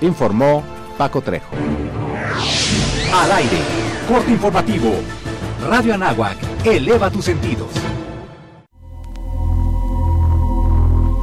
Informó Paco Trejo. Al aire, corte informativo. Radio Anáhuac, eleva tus sentidos.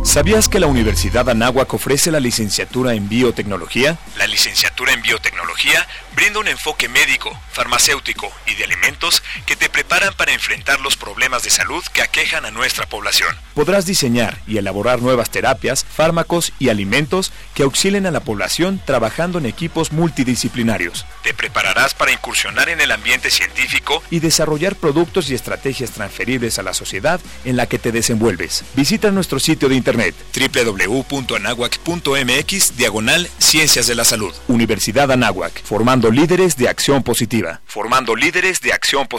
¿Sabías que la Universidad Anáhuac ofrece la licenciatura en biotecnología? La licenciatura en biotecnología brinda un enfoque médico, farmacéutico y de alimentos que te preparan para enfrentar los problemas de salud que aquejan a nuestra población. Podrás diseñar y elaborar nuevas terapias, fármacos y alimentos que auxilien a la población trabajando en equipos multidisciplinarios. Te prepararás para incursionar en el ambiente científico y desarrollar productos y estrategias transferibles a la sociedad en la que te desenvuelves. Visita nuestro sitio de internet www.anahuac.mx diagonal Ciencias de la Salud. Universidad Anáhuac, formando líderes de acción positiva. Formando líderes de acción positiva.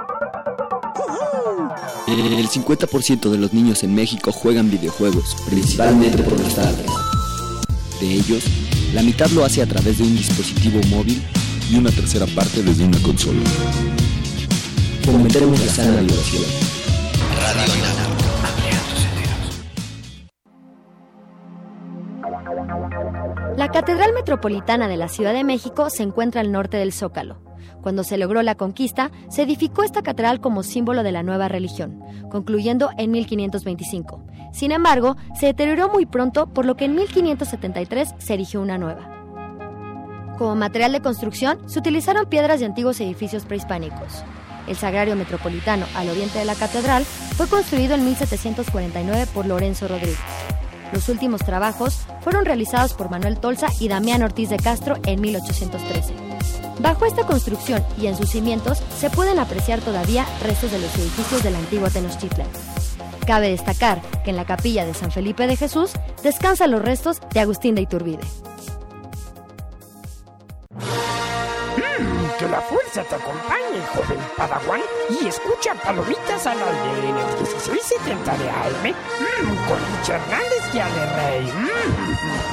El 50% de los niños en México juegan videojuegos, principalmente por los padres. De ellos, la mitad lo hace a través de un dispositivo móvil y una tercera parte desde una consola. Fomentemos la sana diversión. Radio La Catedral Metropolitana de la Ciudad de México se encuentra al norte del Zócalo. Cuando se logró la conquista, se edificó esta catedral como símbolo de la nueva religión, concluyendo en 1525. Sin embargo, se deterioró muy pronto, por lo que en 1573 se erigió una nueva. Como material de construcción, se utilizaron piedras de antiguos edificios prehispánicos. El Sagrario Metropolitano, al oriente de la catedral, fue construido en 1749 por Lorenzo Rodríguez. Los últimos trabajos fueron realizados por Manuel Tolsa y Damián Ortiz de Castro en 1813. Bajo esta construcción y en sus cimientos se pueden apreciar todavía restos de los edificios de la antigua Tenochtitlan. Cabe destacar que en la capilla de San Felipe de Jesús descansan los restos de Agustín de Iturbide. que la fuerza te acompañe, joven Padawan, y escucha Palomitas al aire en el 1670 de AM mm, con Lucha Hernández y Ale Rey. Mm.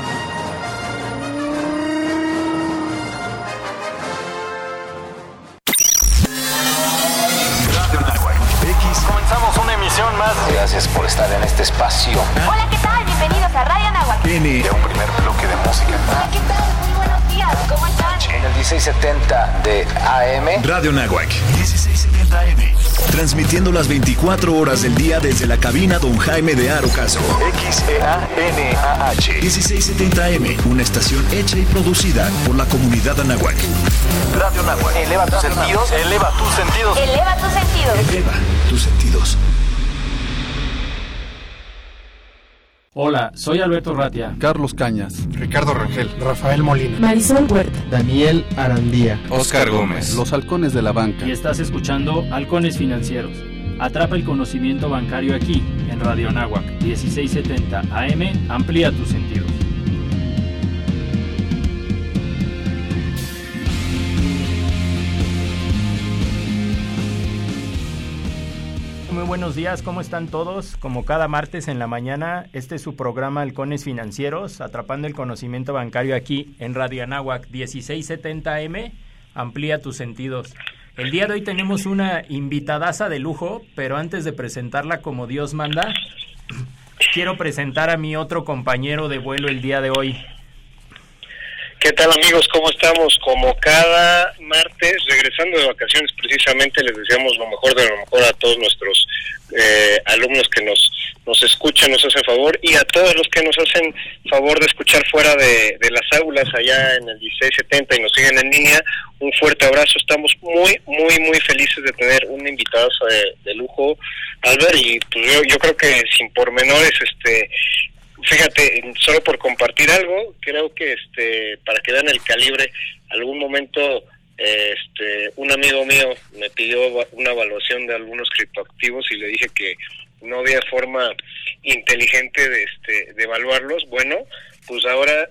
Comenzamos una emisión más. Gracias por estar en este espacio. Hola, ¿qué tal? Bienvenidos a Radio Nahuac. N. De un primer bloque de música. Hola, ¿qué tal? ¿Cómo están? En el 1670 de AM. Radio Nahuac, 1670 AM. Transmitiendo las 24 horas del día desde la cabina Don Jaime de Aro Castro. X-E-A-N-A-H. 1670 AM, una estación hecha y producida por la comunidad Anahuac. Radio Nahuac. Eleva tus sentidos. Eleva tus sentidos. Eleva tus sentidos. Eleva tus sentidos. Hola, soy Alberto Ratia. Carlos Cañas. Ricardo Rangel. Rafael Molina. Marisol Huerta. Daniel Arandía. Oscar Gómez. Los halcones de la banca. Y estás escuchando Halcones Financieros. Atrapa el conocimiento bancario aquí, en Radio Nahuac, 1670 AM. Amplía tus sentidos. Buenos días, ¿cómo están todos? Como cada martes en la mañana, este es su programa Halcones Financieros, atrapando el conocimiento bancario aquí en Radio Anáhuac 1670M. Amplía tus sentidos. El día de hoy tenemos una invitadaza de lujo, pero antes de presentarla como Dios manda, quiero presentar a mi otro compañero de vuelo el día de hoy. ¿Qué tal amigos? ¿Cómo estamos? Como cada martes, regresando de vacaciones precisamente, les deseamos lo mejor de lo mejor a todos nuestros eh, alumnos que nos, nos escuchan, nos hacen favor, y a todos los que nos hacen favor de escuchar fuera de, las aulas allá en el 1670 y nos siguen en línea, un fuerte abrazo. Estamos muy, muy, muy felices de tener un invitado de, de lujo, Albert, y pues yo, yo creo que sin pormenores, este fíjate, solo por compartir algo, creo que este para que vean el calibre, algún momento este un amigo mío me pidió una evaluación de algunos criptoactivos y le dije que no había forma inteligente de este de evaluarlos. Bueno, pues ahora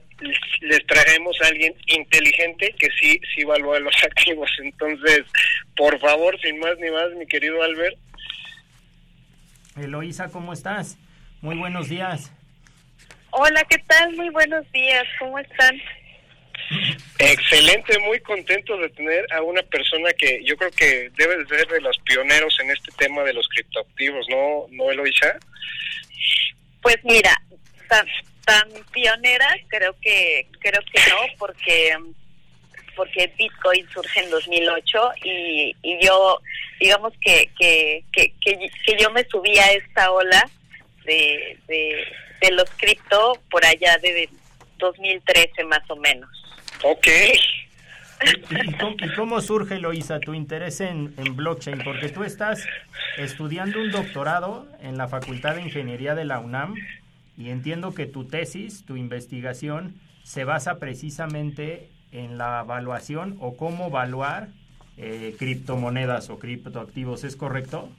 les traemos a alguien inteligente que sí sí evalúa los activos. Entonces, por favor, sin más ni más, mi querido Albert. Eloísa, ¿cómo estás? Muy buenos días. Hola, ¿qué tal? Muy buenos días. ¿Cómo están? Excelente, muy contento de tener a una persona que yo creo que debe de ser de los pioneros en este tema de los criptoactivos, ¿no, no Eloisa? Pues mira, tan, tan pionera creo que creo que no, porque porque Bitcoin surge en 2008 y, y yo digamos que que, que, que, yo me subí a esta ola de, de, de los cripto por allá de 2013 más o menos. Ok. ¿Y, cómo, surge, Loisa, tu interés en, en, blockchain? Porque tú estás estudiando un doctorado en la Facultad de Ingeniería de la UNAM y entiendo que tu tesis, tu investigación, se basa precisamente en la evaluación o cómo evaluar eh, criptomonedas o criptoactivos. ¿Es correcto?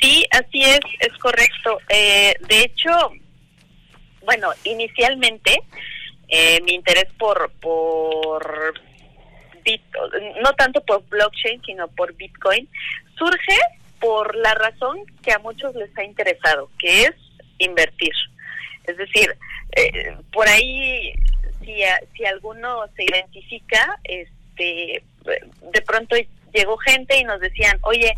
Sí, así es, es correcto. Eh, de hecho, bueno, inicialmente eh, mi interés por, por no tanto por blockchain, sino por Bitcoin, surge por la razón que a muchos les ha interesado, que es invertir. Es decir, eh, por ahí, si, si alguno se identifica, este, de pronto llegó gente y nos decían, oye,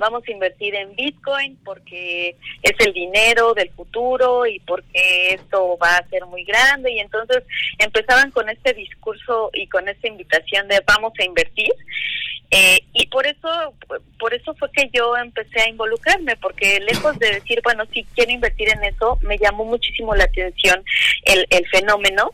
vamos a invertir en Bitcoin porque es el dinero del futuro y porque esto va a ser muy grande. Y entonces empezaban con este discurso y con esta invitación de vamos a invertir. Eh, y por eso por eso fue que yo empecé a involucrarme porque lejos de decir bueno sí quiero invertir en eso me llamó muchísimo la atención el, el fenómeno.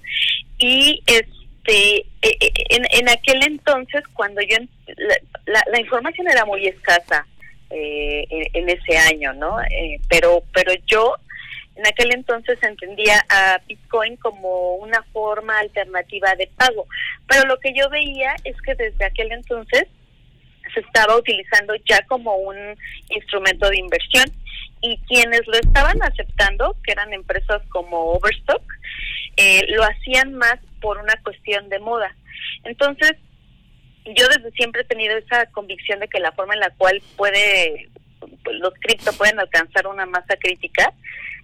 Y este e, e, en, en aquel entonces cuando yo la, la información era muy escasa eh, en, ese año, ¿no? Eh, pero, pero yo en aquel entonces entendía a Bitcoin como una forma alternativa de pago, pero lo que yo veía es que desde aquel entonces se estaba utilizando ya como un instrumento de inversión y quienes lo estaban aceptando, que eran empresas como Overstock, eh, lo hacían más por una cuestión de moda. Entonces, yo desde siempre he tenido esa convicción de que la forma en la cual puede pues, los cripto pueden alcanzar una masa crítica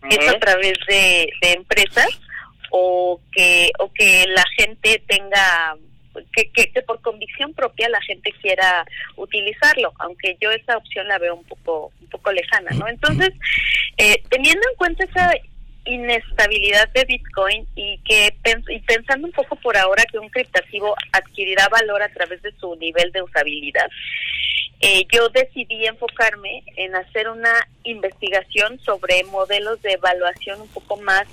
es a través de, empresas o que o que la gente tenga que, que, por convicción propia la gente quiera utilizarlo, aunque yo esa opción la veo un poco un poco lejana, ¿no? Entonces, eh, teniendo en cuenta esa inestabilidad de Bitcoin y que y pensando un poco por ahora que un criptativo adquirirá valor a través de su nivel de usabilidad, eh, yo decidí enfocarme en hacer una investigación sobre modelos de evaluación un poco más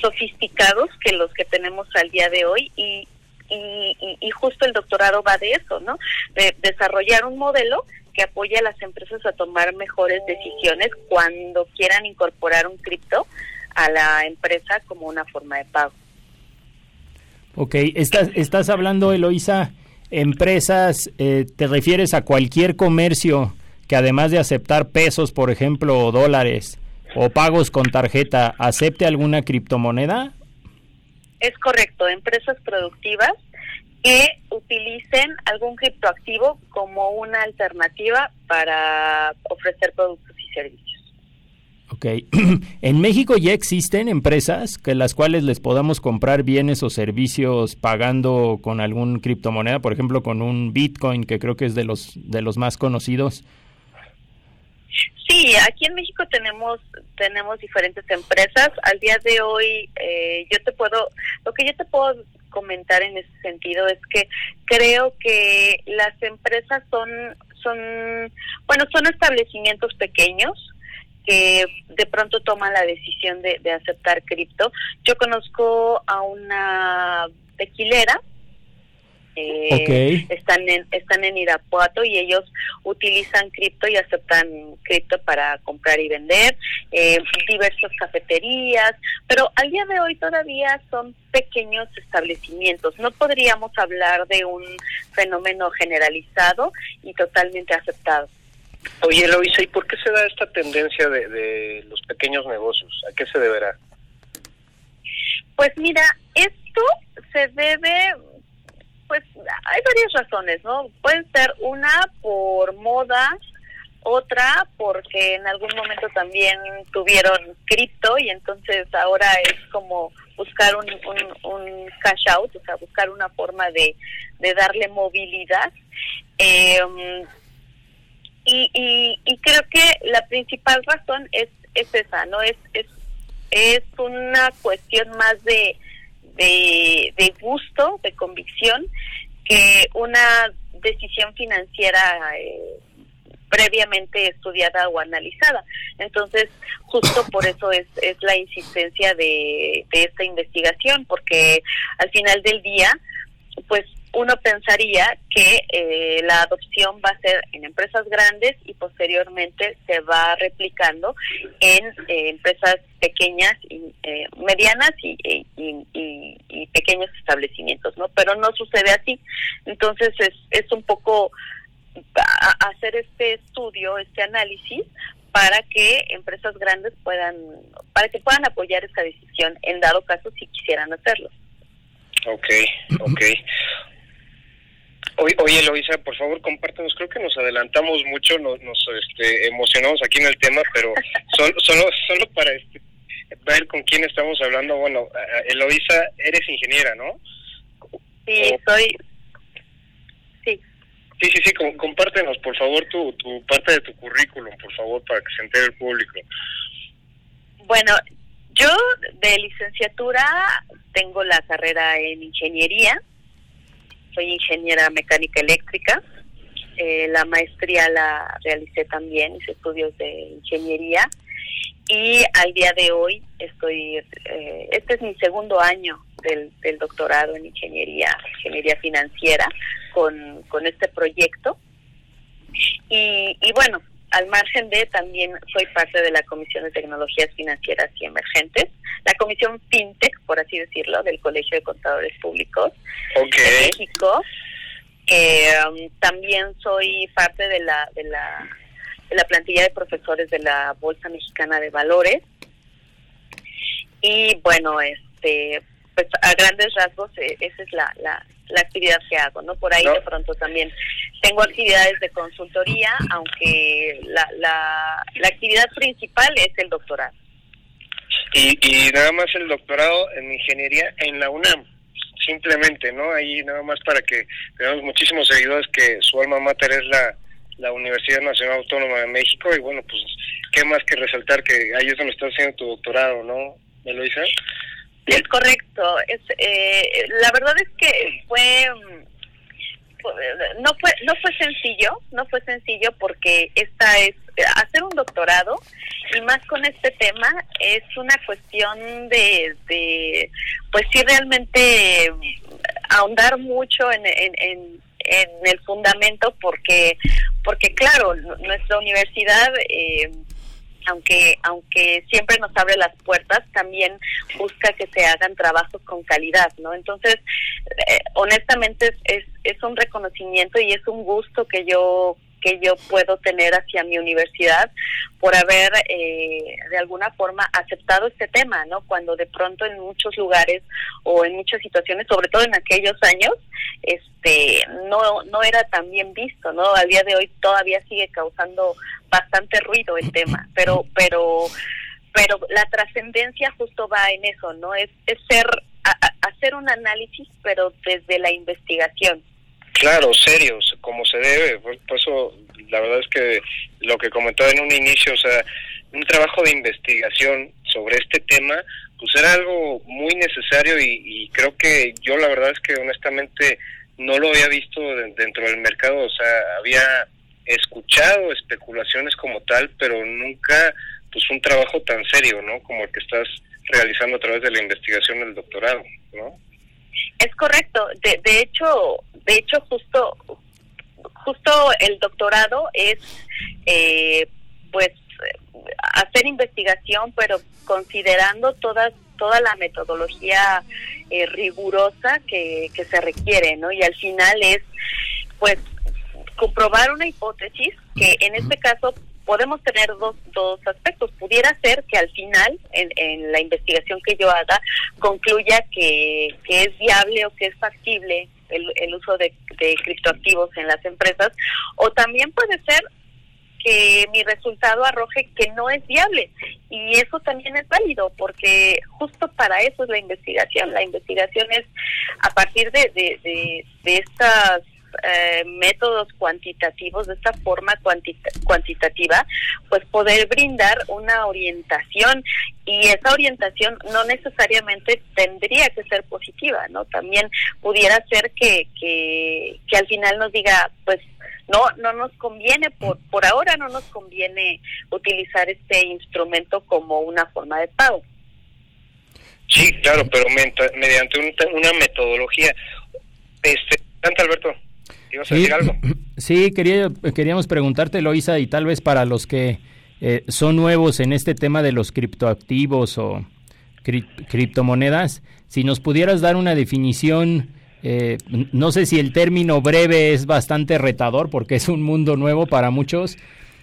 sofisticados que los que tenemos al día de hoy y, y, y justo el doctorado va de eso, ¿no? De desarrollar un modelo que apoye a las empresas a tomar mejores decisiones cuando quieran incorporar un cripto a la empresa como una forma de pago. Ok, estás, estás hablando, Eloisa, empresas, eh, ¿te refieres a cualquier comercio que además de aceptar pesos, por ejemplo, o dólares, o pagos con tarjeta, acepte alguna criptomoneda? Es correcto, empresas productivas que utilicen algún criptoactivo como una alternativa para ofrecer productos y servicios. Ok. en México ya existen empresas que las cuales les podamos comprar bienes o servicios pagando con algún criptomoneda, por ejemplo, con un Bitcoin, que creo que es de los de los más conocidos. Sí, aquí en México tenemos tenemos diferentes empresas. Al día de hoy, eh, yo te puedo, lo que yo te puedo comentar en ese sentido es que creo que las empresas son son bueno son establecimientos pequeños que de pronto toman la decisión de, aceptar cripto. Yo conozco a una tequilera Eh, Están en están en Irapuato y ellos utilizan cripto y aceptan cripto para comprar y vender. Eh, diversas cafeterías, pero al día de hoy todavía son pequeños establecimientos. No podríamos hablar de un fenómeno generalizado y totalmente aceptado. Oye, Eloisa, ¿y por qué se da esta tendencia de, de los pequeños negocios? ¿A qué se deberá? Pues mira, esto se debe pues hay varias razones, ¿no? Pueden ser una por moda, otra porque en algún momento también tuvieron cripto y entonces ahora es como buscar un, un, cash out, o sea, buscar una forma de, de darle movilidad. Em, y, y, creo que la principal razón es, es esa, ¿no? Es, es, es una cuestión más de, de, gusto, de convicción, que una decisión financiera eh, previamente estudiada o analizada. Entonces, justo por eso es, es la insistencia de, de esta investigación, porque al final del día, pues uno pensaría que eh, la adopción va a ser en empresas grandes y posteriormente se va replicando en eh, empresas pequeñas y eh, medianas y, y, pequeños establecimientos, ¿no? Pero no sucede así. Entonces es, es un poco hacer este estudio, este análisis para que empresas grandes puedan, para que puedan apoyar esta decisión en dado caso si quisieran hacerlo. Ok, ok. Oye, oye Loisa, por favor, compártanos. Creo que nos adelantamos mucho, nos, nos este, emocionamos aquí en el tema, pero solo, solo, solo para este, ver con quién estamos hablando. Bueno, Eloisa, eres ingeniera, ¿no? Sí, soy. Sí. Sí, sí, sí, compártenos, por favor, tu, tu parte de tu currículum, por favor, para que se entere el público. Bueno, yo de licenciatura tengo la carrera en ingeniería soy ingeniera mecánica eléctrica. Eh, la maestría la realicé también, hice estudios de ingeniería y al día de hoy estoy, eh, este es mi segundo año del, del doctorado en ingeniería, ingeniería financiera con, con este proyecto. Y, y bueno, al margen de, también soy parte de la Comisión de Tecnologías Financieras y Emergentes, la Comisión FinTech, por así decirlo, del Colegio de Contadores Públicos de México. Um, también soy parte de la, de la de la plantilla de profesores de la Bolsa Mexicana de Valores. Y bueno, este pues a grandes rasgos eh, esa es la, la, la actividad que hago, ¿no? Por ahí de pronto también tengo actividades de consultoría, aunque la, la, la actividad principal es el doctorado. Y, y nada más el doctorado en ingeniería en la UNAM, simplemente, ¿no? Ahí nada más para que tenemos muchísimos seguidores que su alma mater es la, la Universidad Nacional Autónoma de México y bueno, pues qué más que resaltar que ahí es donde estás haciendo tu doctorado, ¿no, Eloisa? Es correcto. Es, eh, la verdad es que fue no fue no fue sencillo, no fue sencillo porque esta es hacer un doctorado y más con este tema es una cuestión de, de pues sí realmente ahondar mucho en, en, en, en el fundamento porque porque claro nuestra universidad eh, aunque aunque siempre nos abre las puertas, también busca que se hagan trabajos con calidad, ¿no? Entonces, eh, honestamente es, es, un reconocimiento y es un gusto que yo que yo puedo tener hacia mi universidad por haber eh, de alguna forma aceptado este tema, ¿no? Cuando de pronto en muchos lugares o en muchas situaciones, sobre todo en aquellos años, este no no era tan bien visto, ¿no? Al día de hoy todavía sigue causando bastante ruido el tema, pero pero pero la trascendencia justo va en eso, ¿no? Es, es ser hacer un análisis pero desde la investigación. Claro, serios, como se debe. Por, eso, la verdad es que lo que comentaba en un inicio, o sea, un trabajo de investigación sobre este tema, pues era algo muy necesario y, creo que yo la verdad es que honestamente no lo había visto dentro del mercado, o sea, había escuchado especulaciones como tal, pero nunca pues un trabajo tan serio, ¿no? Como el que estás realizando a través de la investigación del doctorado, ¿no? Es correcto. De, de hecho, de hecho justo justo el doctorado es eh, pues hacer investigación, pero considerando todas toda la metodología eh, rigurosa que, que se requiere, ¿no? Y al final es, pues, comprobar una hipótesis que en este caso podemos tener dos, dos aspectos. Pudiera ser que al final, en, en la investigación que yo haga, concluya que, que es viable o que es factible el, el uso de, de criptoactivos en las empresas, o también puede ser que mi resultado arroje que no es viable. Y eso también es válido, porque justo para eso es la investigación. La investigación es a partir de, de, estas eh, métodos cuantitativos, de esta forma cuantita cuantitativa, pues poder brindar una orientación. Y esa orientación no necesariamente tendría que ser positiva, ¿no? También pudiera ser que, que, al final nos diga, pues no no nos conviene por por ahora no nos conviene utilizar este instrumento como una forma de pago. Sí claro pero mediante un, una metodología. Este Alberto ibas sí, a decir algo sí quería queríamos preguntarte Loisa y tal vez para los que eh, son nuevos en este tema de los criptoactivos o cri criptomonedas si nos pudieras dar una definición eh, no sé si el término breve es bastante retador porque es un mundo nuevo para muchos,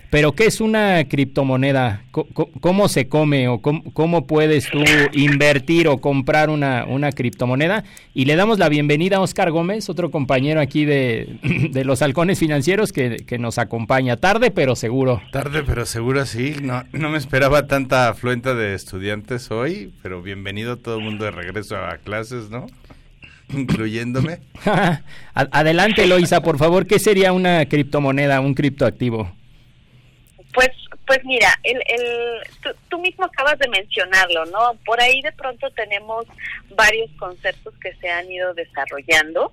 pero ¿qué es una criptomoneda? ¿Cómo, cómo se come o cómo, cómo, puedes tú invertir o comprar una, una, criptomoneda? Y le damos la bienvenida a Oscar Gómez, otro compañero aquí de, de los halcones financieros que, que, nos acompaña. Tarde, pero seguro. Tarde, pero seguro, sí. No, no me esperaba tanta afluenta de estudiantes hoy, pero bienvenido todo el mundo de regreso a clases, ¿no? incluyéndome. Adelante, Loisa, por favor, ¿qué sería una criptomoneda, un criptoactivo? Pues, pues mira, el, el, tú, mismo acabas de mencionarlo, ¿no? Por ahí de pronto tenemos varios conceptos que se han ido desarrollando.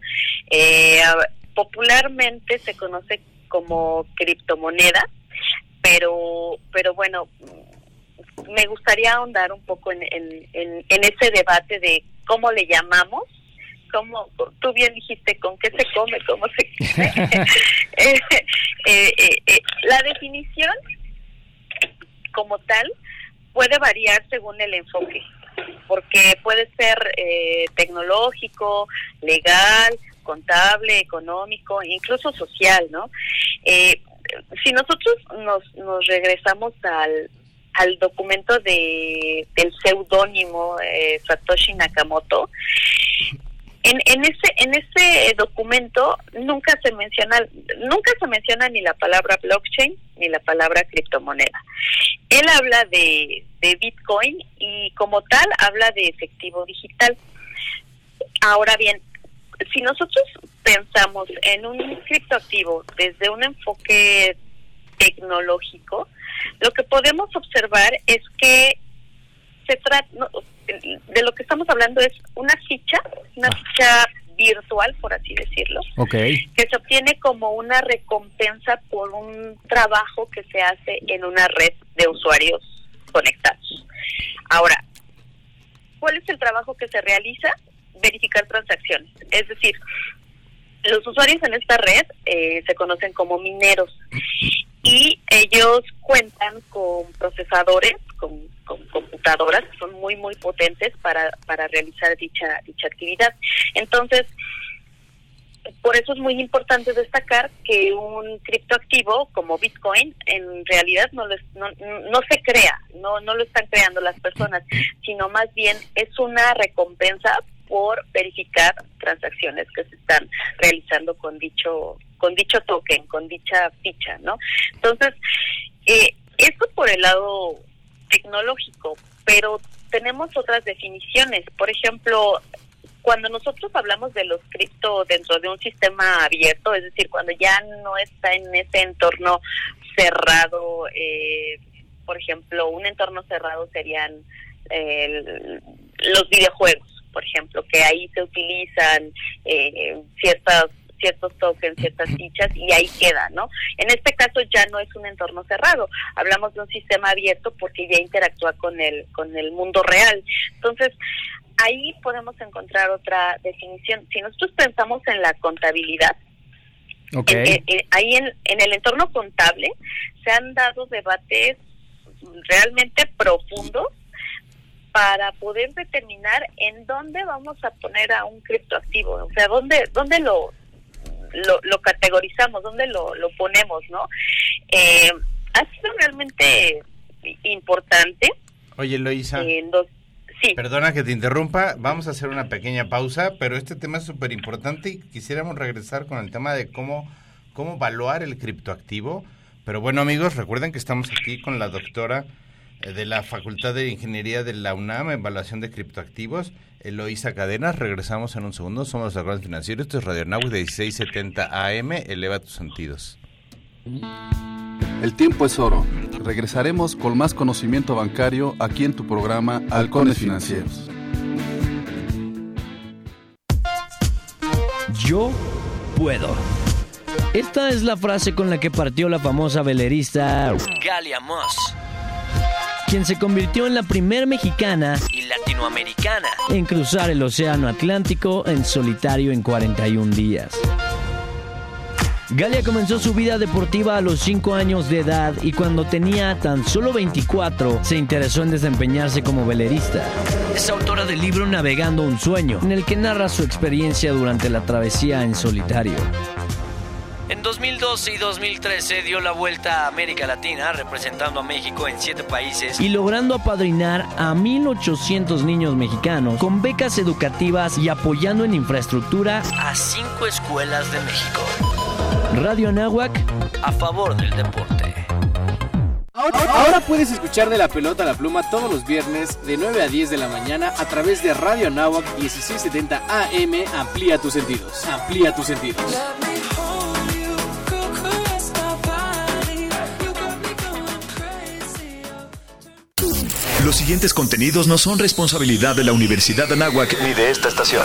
Eh, popularmente se conoce como criptomoneda, pero, pero bueno, me gustaría ahondar un poco en, en, en, en ese debate de cómo le llamamos como tú bien dijiste, con qué se come, cómo se... eh, eh, eh, la definición como tal puede variar según el enfoque, porque puede ser tecnológico, legal, contable, económico, incluso social, ¿no? si nosotros nos, nos regresamos al, al documento de del seudónimo eh, Satoshi Nakamoto, en, en ese en ese documento nunca se menciona nunca se menciona ni la palabra blockchain ni la palabra criptomoneda. Él habla de, de bitcoin y como tal habla de efectivo digital. Ahora bien si nosotros pensamos en un criptoactivo desde un enfoque tecnológico lo que podemos observar es que se trata de lo que estamos hablando es una ficha, una ah. ficha virtual, por así decirlo, okay. que se obtiene como una recompensa por un trabajo que se hace en una red de usuarios conectados. Ahora, ¿cuál es el trabajo que se realiza? Verificar transacciones. Es decir, los usuarios en esta red eh, se conocen como mineros y ellos cuentan con procesadores, con, con, computadoras que son muy muy potentes para, para realizar dicha dicha actividad. Entonces, por eso es muy importante destacar que un criptoactivo como Bitcoin en realidad no, lo, no, no se crea, no, no lo están creando las personas, sino más bien es una recompensa por verificar transacciones que se están realizando con dicho con dicho token, con dicha ficha, ¿no? Entonces, eh, eso por el lado tecnológico, pero tenemos otras definiciones. Por ejemplo, cuando nosotros hablamos de los cripto dentro de un sistema abierto, es decir, cuando ya no está en ese entorno cerrado, eh, por ejemplo, un entorno cerrado serían eh, los videojuegos, por ejemplo, que ahí se utilizan eh, ciertas ciertos tokens, ciertas fichas y ahí queda, ¿no? En este caso ya no es un entorno cerrado, hablamos de un sistema abierto porque ya interactúa con el con el mundo real. Entonces, ahí podemos encontrar otra definición. Si nosotros pensamos en la contabilidad, Okay. en- en- ahí en, en el entorno contable se han dado debates realmente profundos para poder determinar en dónde vamos a poner a un criptoactivo, o sea, dónde, dónde lo, lo, lo categorizamos, dónde lo, lo ponemos, ¿no? Eh, ha sido realmente importante. Oye, Loisa. dos- sí. Perdona que te interrumpa, vamos a hacer una pequeña pausa, pero este tema es súper importante y quisiéramos regresar con el tema de cómo, cómo evaluar el criptoactivo. Pero bueno amigos, recuerden que estamos aquí con la doctora eh, de la Facultad de Ingeniería de la UNAM, Evaluación de Criptoactivos, Eloísa Cadenas. Regresamos en un segundo, somos los Acuerdos Financieros, esto es Radio Now de 1670 AM, eleva tus sentidos. El tiempo es oro. Regresaremos con más conocimiento bancario aquí en tu programa Halcones Financieros. Yo puedo. Esta es la frase con la que partió la famosa velerista Galia Moss, quien se convirtió en la primer mexicana y latinoamericana en cruzar el Océano Atlántico en solitario en 41 días. Galia comenzó su vida deportiva a los 5 años de edad y cuando tenía tan solo 24 se interesó en desempeñarse como velerista. Es autora del libro Navegando un sueño, en el que narra su experiencia durante la travesía en solitario. En 2012 y 2013 dio la vuelta a América Latina representando a México en 7 países y logrando apadrinar a 1.800 niños mexicanos con becas educativas y apoyando en infraestructura a 5 escuelas de México. Radio Anáhuac a favor del deporte. Ahora, ahora puedes escuchar de la pelota a la pluma todos los viernes de 9 a 10 de la mañana a través de Radio Anáhuac 1670 AM. Amplía tus sentidos. Amplía tus sentidos. Los siguientes contenidos no son responsabilidad de la Universidad de Anáhuac ni de esta estación.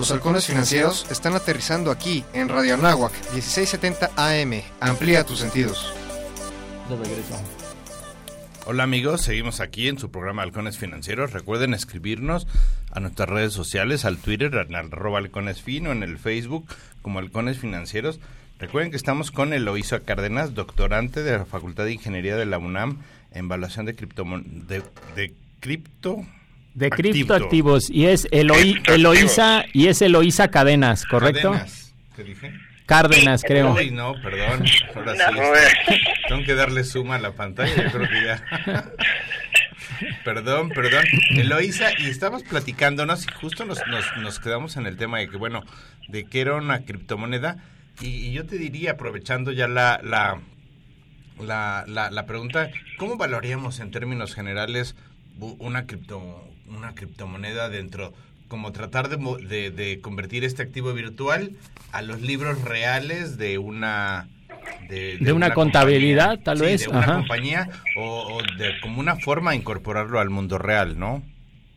Los halcones financieros están aterrizando aquí en Radio Anáhuac 1670 AM. Amplía tus sentidos. De regreso. Hola amigos, seguimos aquí en su programa Halcones Financieros. Recuerden escribirnos a nuestras redes sociales, al Twitter, en arroba Halcones Fino, en el Facebook como Halcones Financieros. Recuerden que estamos con Eloísa Cárdenas, doctorante de la Facultad de Ingeniería de la UNAM en evaluación de cripto de, de cripto De activo. criptoactivos. Y es Eloi- Eloísa y es Eloísa Cadenas, ¿correcto? Cadenas. Cárdenas, creo. Ay, no, perdón. Ahora sí. No. este, tengo que darle suma a la pantalla, yo creo que ya. perdón, perdón. Eloisa, y estábamos platicándonos y justo nos, nos, nos quedamos en el tema de que, bueno, de que era una criptomoneda. Y, y yo te diría, aprovechando ya la, la, la, la, la pregunta, ¿cómo valoraríamos en términos generales una cripto una criptomoneda dentro como tratar de, de, de convertir este activo virtual a los libros reales de una de, De una contabilidad, compañía. tal Sí, vez, de una ajá. compañía o, o de como una forma de incorporarlo al mundo real no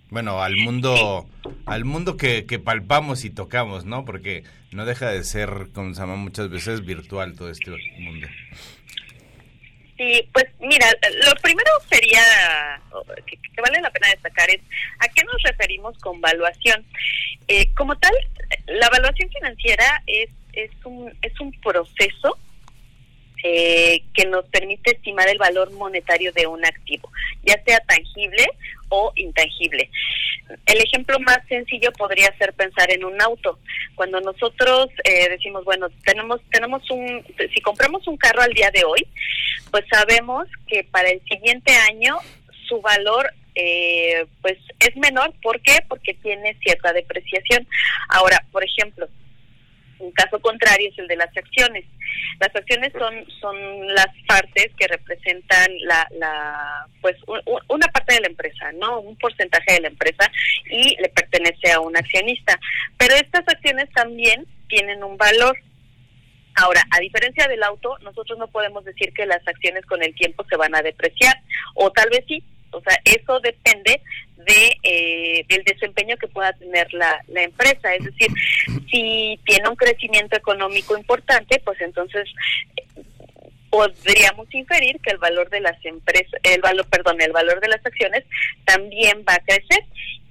bueno al mundo al mundo que, que palpamos y tocamos no porque no deja de ser como se llama muchas veces virtual todo este mundo Sí, pues mira, lo primero sería, que, que vale la pena destacar es, ¿a qué nos referimos con valuación? Eh, como tal, la evaluación financiera es, es, un, es un proceso eh, que nos permite estimar el valor monetario de un activo, ya sea tangible o intangible. El ejemplo más sencillo podría ser pensar en un auto. Cuando nosotros eh, decimos, bueno, tenemos tenemos un, si compramos un carro al día de hoy, pues sabemos que para el siguiente año su valor eh, pues es menor. ¿Por qué? Porque tiene cierta depreciación. Ahora, por ejemplo, Un caso contrario es el de las acciones. Las acciones son son las partes que representan la, la pues una parte de la empresa, no un porcentaje de la empresa y le pertenece a un accionista. Pero estas acciones también tienen un valor. Ahora, a diferencia del auto, nosotros no podemos decir que las acciones con el tiempo se van a depreciar, o tal vez sí, o sea, eso depende de eh, del desempeño que pueda tener la, la empresa. Es decir, si tiene un crecimiento económico importante, pues entonces podríamos inferir que el valor de las empresas, el valor, perdón, el valor de las acciones también va a crecer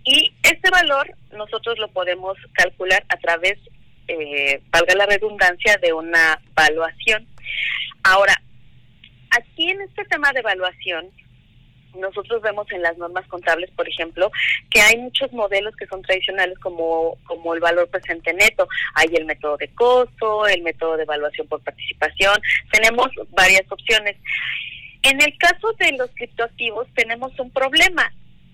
y ese valor nosotros lo podemos calcular a través, eh, valga la redundancia, de una valuación. Ahora, aquí en este tema de evaluación, nosotros vemos en las normas contables, por ejemplo, que hay muchos modelos que son tradicionales como, como el valor presente neto. Hay el método de costo, el método de evaluación por participación. Tenemos varias opciones. En el caso de los criptoactivos tenemos un problema.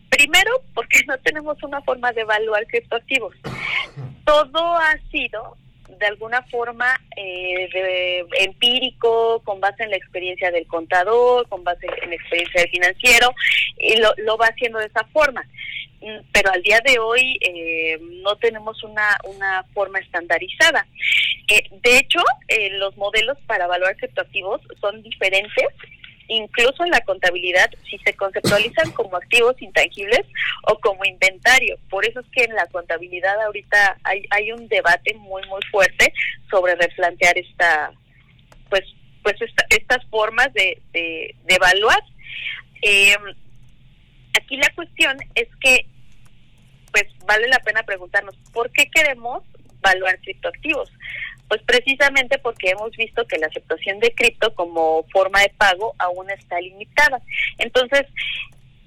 Primero, porque no tenemos una forma de evaluar criptoactivos. Todo ha sido de alguna forma eh, empírico, con base en la experiencia del contador, con base en la experiencia del financiero, y lo, lo va haciendo de esa forma. Mm, pero al día de hoy eh, no tenemos una, una forma estandarizada. Eh, de hecho, los modelos para evaluar criptoactivos son diferentes incluso en la contabilidad, si se conceptualizan como activos intangibles o como inventario. Por eso es que en la contabilidad ahorita hay, hay un debate muy, muy fuerte sobre replantear esta, pues, pues estas formas de, de, evaluar. Em, aquí la cuestión es que, pues, vale la pena preguntarnos, ¿por qué queremos evaluar criptoactivos? Pues precisamente porque hemos visto que la aceptación de cripto como forma de pago aún está limitada. Entonces,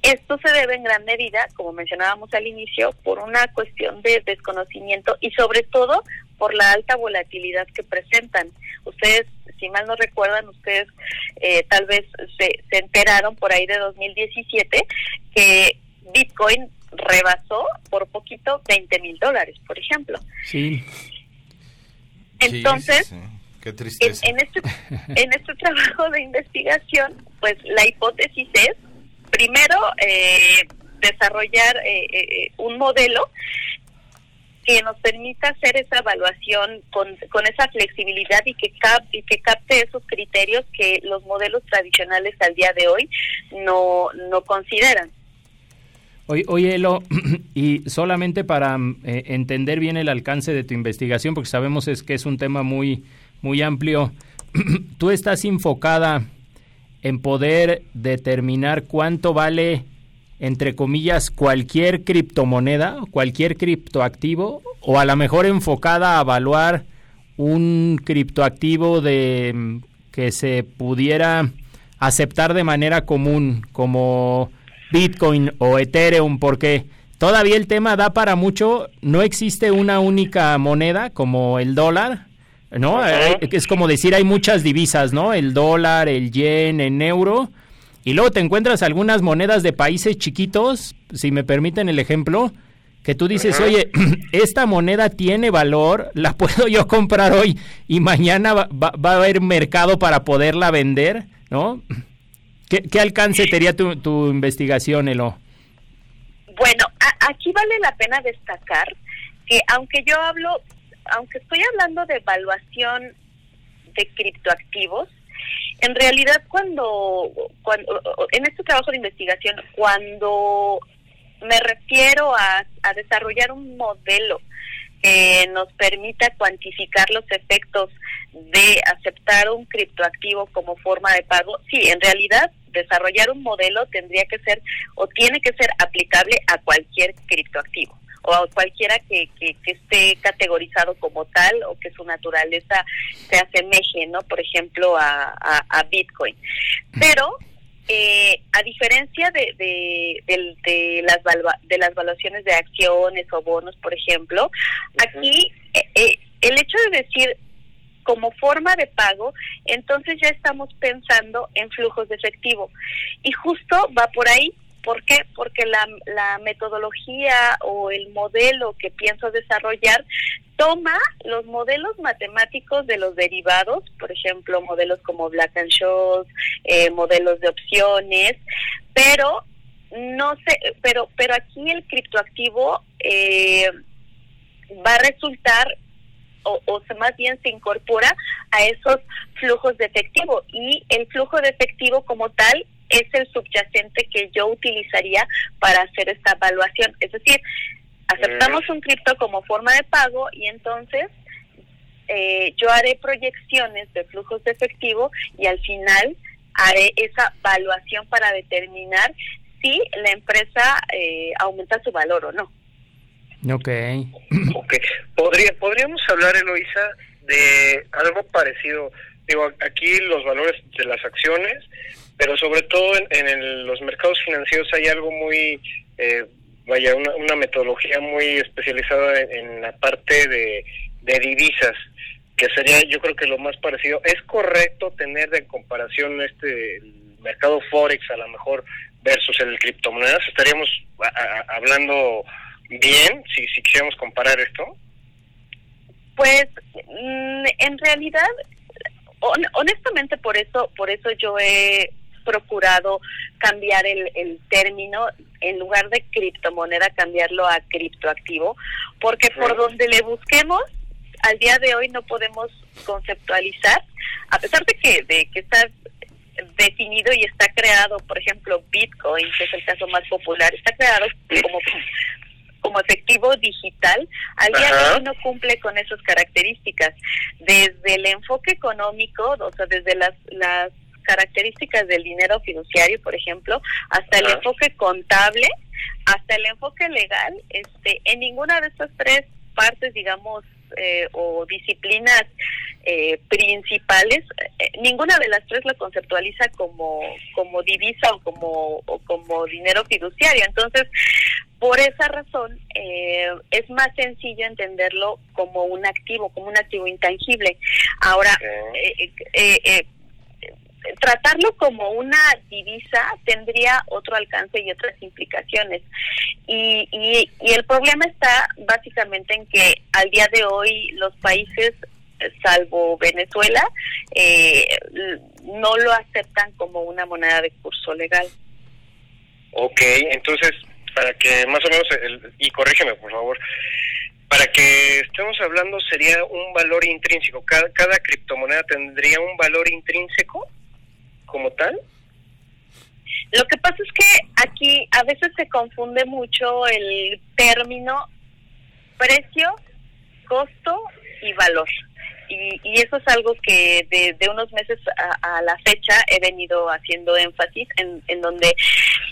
esto se debe en gran medida, como mencionábamos al inicio, por una cuestión de desconocimiento y sobre todo por la alta volatilidad que presentan. Ustedes, si mal no recuerdan, ustedes eh, tal vez se, se enteraron por ahí de 2017 que Bitcoin rebasó por poquito 20 mil dólares, por ejemplo. Sí. Entonces, Qué tristeza. En, este, en este trabajo de investigación, pues la hipótesis es, primero, eh, desarrollar eh, eh, un modelo que nos permita hacer esa evaluación con, con esa flexibilidad y que, cap, y que capte esos criterios que los modelos tradicionales al día de hoy no, no consideran. Oye, Elo, y solamente para eh, entender bien el alcance de tu investigación, porque sabemos es que es un tema muy, muy amplio, tú estás enfocada en poder determinar cuánto vale, entre comillas, cualquier criptomoneda, cualquier criptoactivo, o a lo mejor enfocada a evaluar un criptoactivo de que se pudiera aceptar de manera común, como Bitcoin o Ethereum, porque todavía el tema da para mucho, no existe una única moneda como el dólar, ¿no? Eh, es como decir, hay muchas divisas, ¿no? El dólar, el yen, el euro, y luego te encuentras algunas monedas de países chiquitos, si me permiten el ejemplo, que tú dices, oye, esta moneda tiene valor, la puedo yo comprar hoy y mañana va, va a haber mercado para poderla vender, ¿no? ¿Qué, alcance tenía tu, tu investigación, Elo? Bueno, aquí vale la pena destacar que aunque yo hablo, aunque estoy hablando de evaluación de criptoactivos, en realidad cuando, cuando en este trabajo de investigación, cuando me refiero a, a desarrollar un modelo que nos permita cuantificar los efectos de aceptar un criptoactivo como forma de pago, sí, en realidad desarrollar un modelo tendría que ser o tiene que ser aplicable a cualquier criptoactivo o a cualquiera que, que, esté categorizado como tal o que su naturaleza se asemeje, ¿no? Por ejemplo, a, a, Bitcoin. Pero eh, a diferencia de, de, de, las de las valuaciones de acciones o bonos, por ejemplo, aquí eh, eh, el hecho de decir como forma de pago, entonces ya estamos pensando en flujos de efectivo. Y justo va por ahí. ¿Por qué? Porque la, la metodología o el modelo que pienso desarrollar toma los modelos matemáticos de los derivados, por ejemplo, modelos como Black and Scholes, eh, modelos de opciones, pero no sé, pero pero aquí el criptoactivo eh, va a resultar o, o se- más bien se incorpora a esos flujos de efectivo y el flujo de efectivo como tal es el subyacente que yo utilizaría para hacer esta evaluación. Es decir, aceptamos un cripto como forma de pago y entonces eh, yo haré proyecciones de flujos de efectivo y al final haré esa evaluación para determinar si la empresa eh, aumenta su valor o no. Ok. Ok. Podría, podríamos hablar, Eloisa, de algo parecido. Digo, aquí los valores de las acciones, pero sobre todo en, el- los mercados financieros hay algo muy, eh, vaya, una, una metodología muy especializada en, la parte de, divisas, que sería yo creo que lo más parecido. ¿Es correcto tener de comparación este el mercado Forex a lo mejor versus el criptomonedas? ¿Estaríamos hablando bien si, si quisiéramos comparar esto? Pues mm, en realidad, hon- honestamente por eso, por eso yo he procurado cambiar el, el término en lugar de criptomoneda cambiarlo a criptoactivo, porque por donde le busquemos al día de hoy no podemos conceptualizar, a pesar de que de que está definido y está creado, por ejemplo, Bitcoin, que es el caso más popular, está creado como como efectivo digital, al día de hoy no cumple con esas características. Desde el enfoque económico, o sea, desde las, las características del dinero fiduciario, por ejemplo, hasta el Ajá. enfoque contable, hasta el enfoque legal, este, en ninguna de estas tres partes, digamos, eh, o disciplinas eh, principales, eh, ninguna de las tres lo conceptualiza como, como divisa o como, o como dinero fiduciario. Entonces, por esa razón, eh, es más sencillo entenderlo como un activo, como un activo intangible. Ahora, eh, eh, eh, eh, tratarlo como una divisa tendría otro alcance y otras implicaciones. Y, y, y el problema está básicamente en que al día de hoy los países, salvo Venezuela, eh, no lo aceptan como una moneda de curso legal. Ok, entonces, para que más o menos, el- y corrígeme por favor, para que estemos hablando sería un valor intrínseco. Cada, cada criptomoneda tendría un valor intrínseco como tal. Lo que pasa es que aquí a veces se confunde mucho el término precio, costo y valor. Y, y eso es algo que de, unos meses a, a la fecha he venido haciendo énfasis en, en donde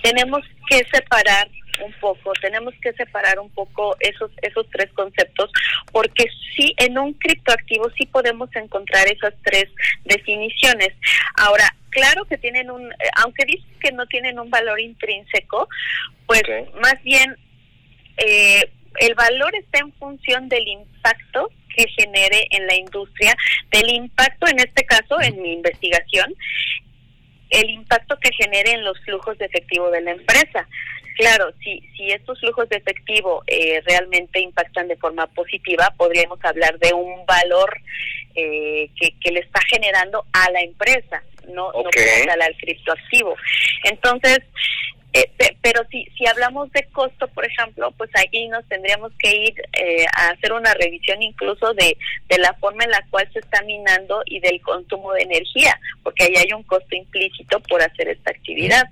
tenemos que separar un poco, tenemos que separar un poco esos esos tres conceptos porque sí en un criptoactivo sí podemos encontrar esas tres definiciones. Ahora, claro que tienen un, eh, aunque dicen que no tienen un valor intrínseco, pues más bien eh, el valor está en función del impacto que genere en la industria, del impacto en este caso, en mi investigación, el impacto que genere en los flujos de efectivo de la empresa. Claro, si, si estos flujos de efectivo eh, realmente impactan de forma positiva, podríamos hablar de un valor eh, que, que le está generando a la empresa, no, no Ok. como tal al criptoactivo. Entonces, eh, pe- pero si, si hablamos de costo, por ejemplo, pues aquí nos tendríamos que ir eh, a hacer una revisión incluso de, de la forma en la cual se está minando y del consumo de energía, porque ahí hay un costo implícito por hacer esta actividad.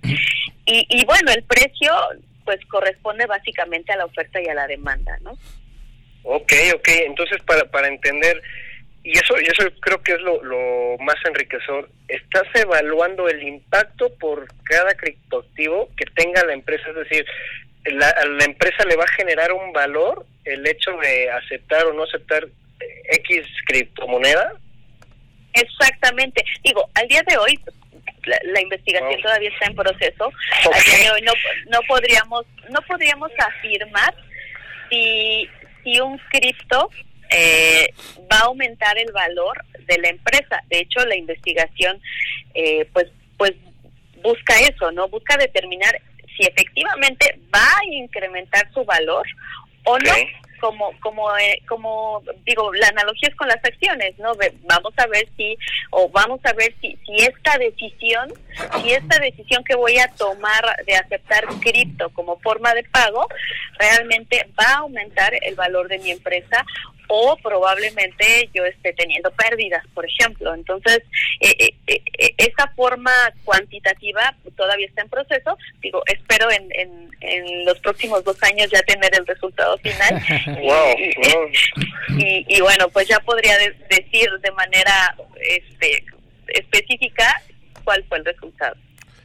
Y, y bueno, el precio pues corresponde básicamente a la oferta y a la demanda, ¿no? Ok, ok, entonces para, para entender, y eso, y eso creo que es lo, lo más enriquecedor, estás evaluando el impacto por cada criptoactivo que tenga la empresa, es decir, la, a la empresa le va a generar un valor el hecho de aceptar o no aceptar eh, X criptomoneda. Exactamente. Digo, al día de hoy, la, la investigación todavía está en proceso. Al día de hoy no, no podríamos no podríamos afirmar si, si un cripto eh, va a aumentar el valor de la empresa. De hecho, la investigación, eh, pues, pues busca eso, ¿no? Busca determinar si efectivamente va a incrementar su valor o no como como eh, como digo la analogía es con las acciones no vamos a ver si o vamos a ver si si esta decisión si esta decisión que voy a tomar de aceptar cripto como forma de pago realmente va a aumentar el valor de mi empresa o probablemente yo esté teniendo pérdidas, por ejemplo. Entonces, eh, eh, eh, esa forma cuantitativa todavía está en proceso. Digo, espero en, en, en, los próximos dos años ya tener el resultado final. y, y, bueno, pues ya podría decir de manera este, específica cuál fue el resultado.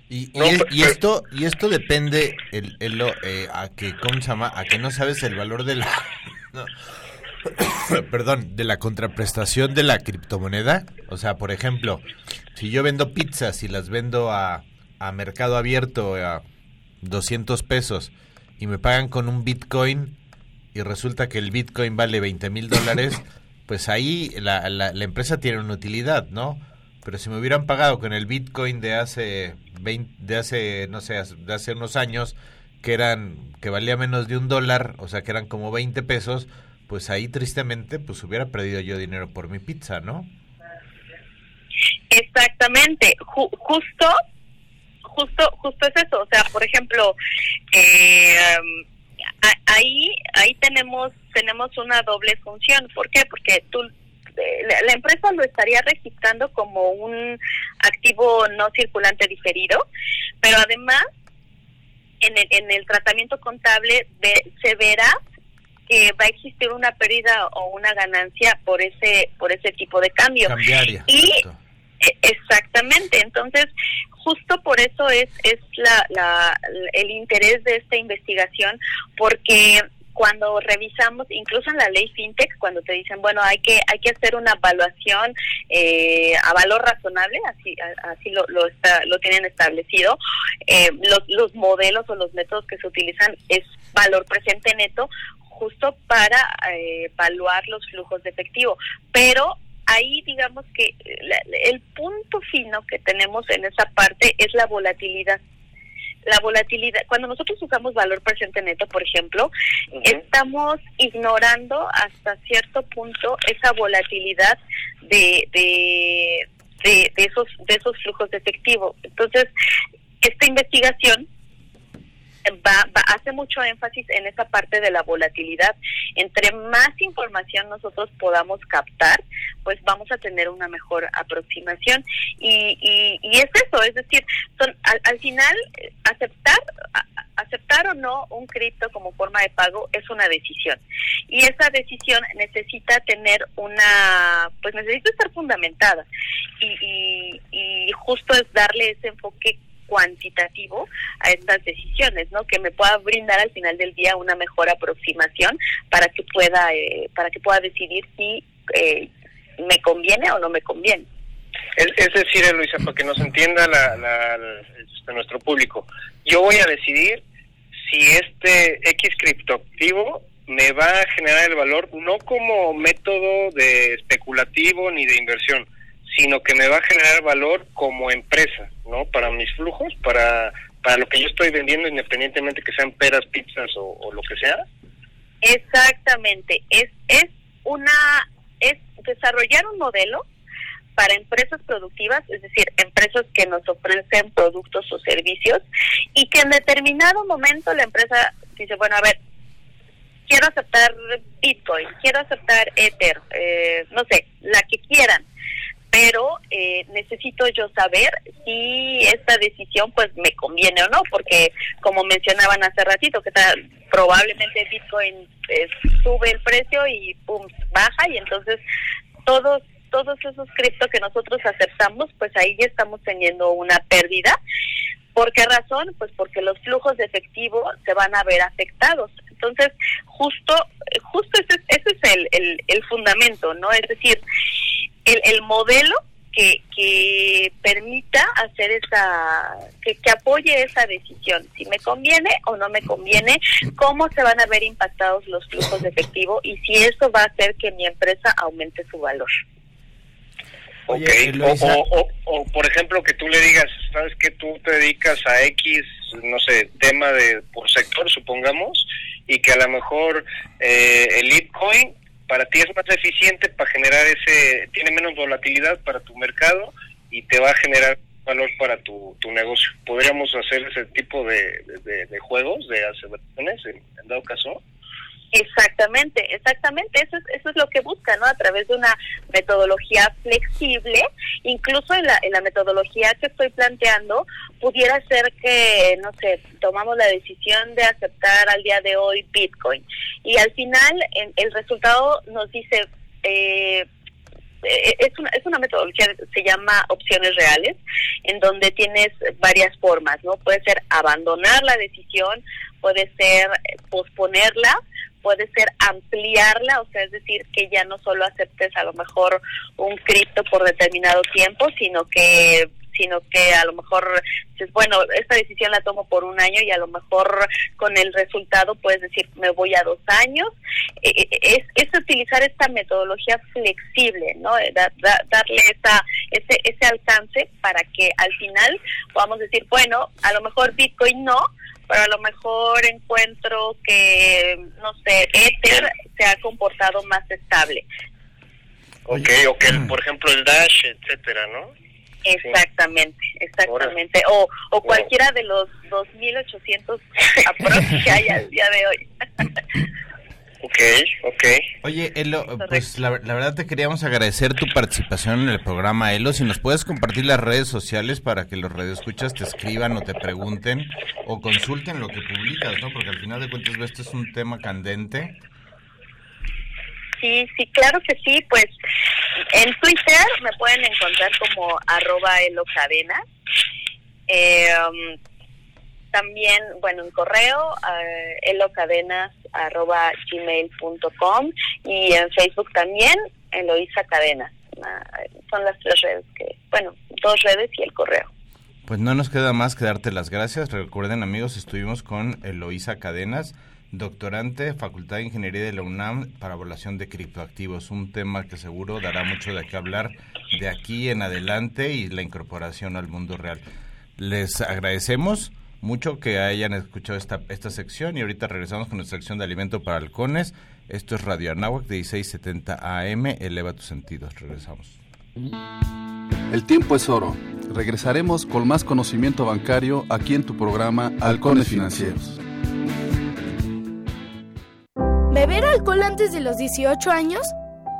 Y, y, esto y esto depende el, el a que cómo se llama a que no sabes el valor de la perdón, de la contraprestación de la criptomoneda. O sea, por ejemplo, si yo vendo pizzas y las vendo a, a mercado abierto a 200 pesos y me pagan con un Bitcoin y resulta que el Bitcoin vale 20 mil dólares, pues ahí la, la, la, empresa tiene una utilidad, ¿no? Pero si me hubieran pagado con el Bitcoin de hace 20, de hace, no sé, de hace unos años, que eran, que valía menos de un dólar, o sea que eran como 20 pesos, pues ahí tristemente pues hubiera perdido yo dinero por mi pizza, ¿no? Exactamente, justo, justo, justo es eso. O sea, por ejemplo, eh, ahí, ahí tenemos, tenemos una doble función. ¿Por qué? Porque tú eh, la, empresa lo estaría registrando como un activo no circulante diferido, pero además en el, en el tratamiento contable se verá que va a existir una pérdida o una ganancia por ese por ese tipo de cambio. y e, exactamente, entonces justo por eso es es la, la el interés de esta investigación porque cuando revisamos incluso en la ley fintech cuando te dicen bueno hay que hay que hacer una evaluación eh, a valor razonable así así lo lo, está, lo tienen establecido eh, los, los modelos o los métodos que se utilizan es valor presente neto justo para eh, evaluar los flujos de efectivo. Pero ahí digamos que el punto fino que tenemos en esa parte es la volatilidad. La volatilidad, cuando nosotros usamos valor presente neto, por ejemplo, estamos ignorando hasta cierto punto esa volatilidad de, de, de, de esos, de esos flujos de efectivo. Entonces, esta investigación va, hace mucho énfasis en esa parte de la volatilidad. Entre más información nosotros podamos captar, pues vamos a tener una mejor aproximación. Y, y, y es eso, es decir, son, al, al final aceptar aceptar o no un cripto como forma de pago es una decisión y esa decisión necesita tener una pues necesita estar fundamentada y, y, y justo es darle ese enfoque cuantitativo a estas decisiones, ¿no? Que me pueda brindar al final del día una mejor aproximación para que pueda eh, para que pueda decidir si eh, me conviene o no me conviene. Es, decir, Luisa, para que nos entienda la, este, nuestro público, yo voy a decidir si este X criptoactivo me va a generar el valor no como método de especulativo ni de inversión, sino que me va a generar valor como empresa, ¿no? Para mis flujos, para, para lo que yo estoy vendiendo, independientemente que sean peras, pizzas o, lo que sea. Exactamente, es, es una, es desarrollar un modelo para empresas productivas, es decir, empresas que nos ofrecen productos o servicios y que en determinado momento la empresa dice, bueno, a ver, quiero aceptar Bitcoin, quiero aceptar Ether, eh, no sé, la que quieran pero eh, necesito yo saber si esta decisión pues me conviene o no, porque como mencionaban hace ratito, que tal, probablemente Bitcoin eh, sube el precio y pum, baja y entonces todos todos esos cripto que nosotros aceptamos, pues ahí ya estamos teniendo una pérdida. ¿Por qué razón? Pues porque los flujos de efectivo se van a ver afectados. Entonces, justo, justo ese, ese es el, el, el fundamento, ¿no? Es decir, el, el modelo que, que permita hacer esa, que, que apoye esa decisión, si me conviene o no me conviene, cómo se van a ver impactados los flujos de efectivo y si eso va a hacer que mi empresa aumente su valor. Ok, o, o, o, por ejemplo que tú le digas, sabes que tú te dedicas a X, no sé, tema de por sector, supongamos, y que a lo mejor eh, el Bitcoin para ti es más eficiente para generar ese, tiene menos volatilidad para tu mercado y te va a generar valor para tu, tu negocio. ¿Podríamos hacer ese tipo de, de, juegos, de aseveraciones en, en dado caso? Exactamente, exactamente, eso es, eso es lo que busca, ¿no? A través de una metodología flexible, incluso en la, en la metodología que estoy planteando, pudiera ser que, no sé, tomamos la decisión de aceptar al día de hoy Bitcoin y al final en, el resultado nos dice... Eh, es una, es una metodología se llama opciones reales, en donde tienes varias formas, ¿no? Puede ser abandonar la decisión, puede ser posponerla, puede ser ampliarla, o sea, es decir, que ya no solo aceptes a lo mejor un cripto por determinado tiempo, sino que sino que a lo mejor bueno, esta decisión la tomo por un año y a lo mejor con el resultado puedes decir, me voy a dos años. Es, es utilizar esta metodología flexible, ¿no? Da, da, darle esa, ese, ese alcance para que al final podamos decir, bueno, a lo mejor Bitcoin no, pero a lo mejor encuentro que, no sé, Ether se ha comportado más estable. Ok, o que, por ejemplo, el Dash, etcétera, ¿no? Exactamente, exactamente. O, o cualquiera de los 2.800 aprox que hay al día de hoy. Ok, ok. Oye, Elo, pues la, la, verdad te queríamos agradecer tu participación en el programa, Elo. Si nos puedes compartir las redes sociales para que los radioescuchas te escriban o te pregunten o consulten lo que publicas, ¿no? Porque al final de cuentas este es un tema candente. Sí, sí, claro que sí. Pues en Twitter me pueden encontrar como arroba elocadenas. Eh, también, bueno, en correo, uh, elocadenas arroba gmail.com y en Facebook también, Eloisa Cadenas. Uh, son las tres redes que, bueno, dos redes y el correo. Pues no nos queda más que darte las gracias. Recuerden amigos, estuvimos con Eloisa Cadenas, doctorante, Facultad de Ingeniería de la UNAM para evaluación de criptoactivos, un tema que seguro dará mucho de qué hablar de aquí en adelante y la incorporación al mundo real. Les agradecemos mucho que hayan escuchado esta, esta sección y ahorita regresamos con nuestra sección de alimento para halcones. Esto es Radio Anáhuac de 1670 AM, eleva tus sentidos. Regresamos. El tiempo es oro. Regresaremos con más conocimiento bancario aquí en tu programa Halcones Financieros. ¿Beber alcohol antes de los 18 años?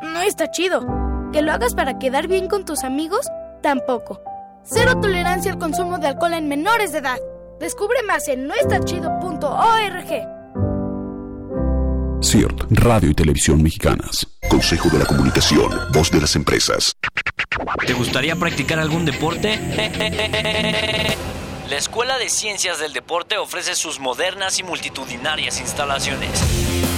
No está chido. ¿Que lo hagas para quedar bien con tus amigos? Tampoco. Cero tolerancia al consumo de alcohol en menores de edad. Descubre más en noestachido.org. CIRT, Radio y Televisión Mexicanas. Consejo de la Comunicación, voz de las empresas. ¿Te gustaría practicar algún deporte? La Escuela de Ciencias del Deporte ofrece sus modernas y multitudinarias instalaciones,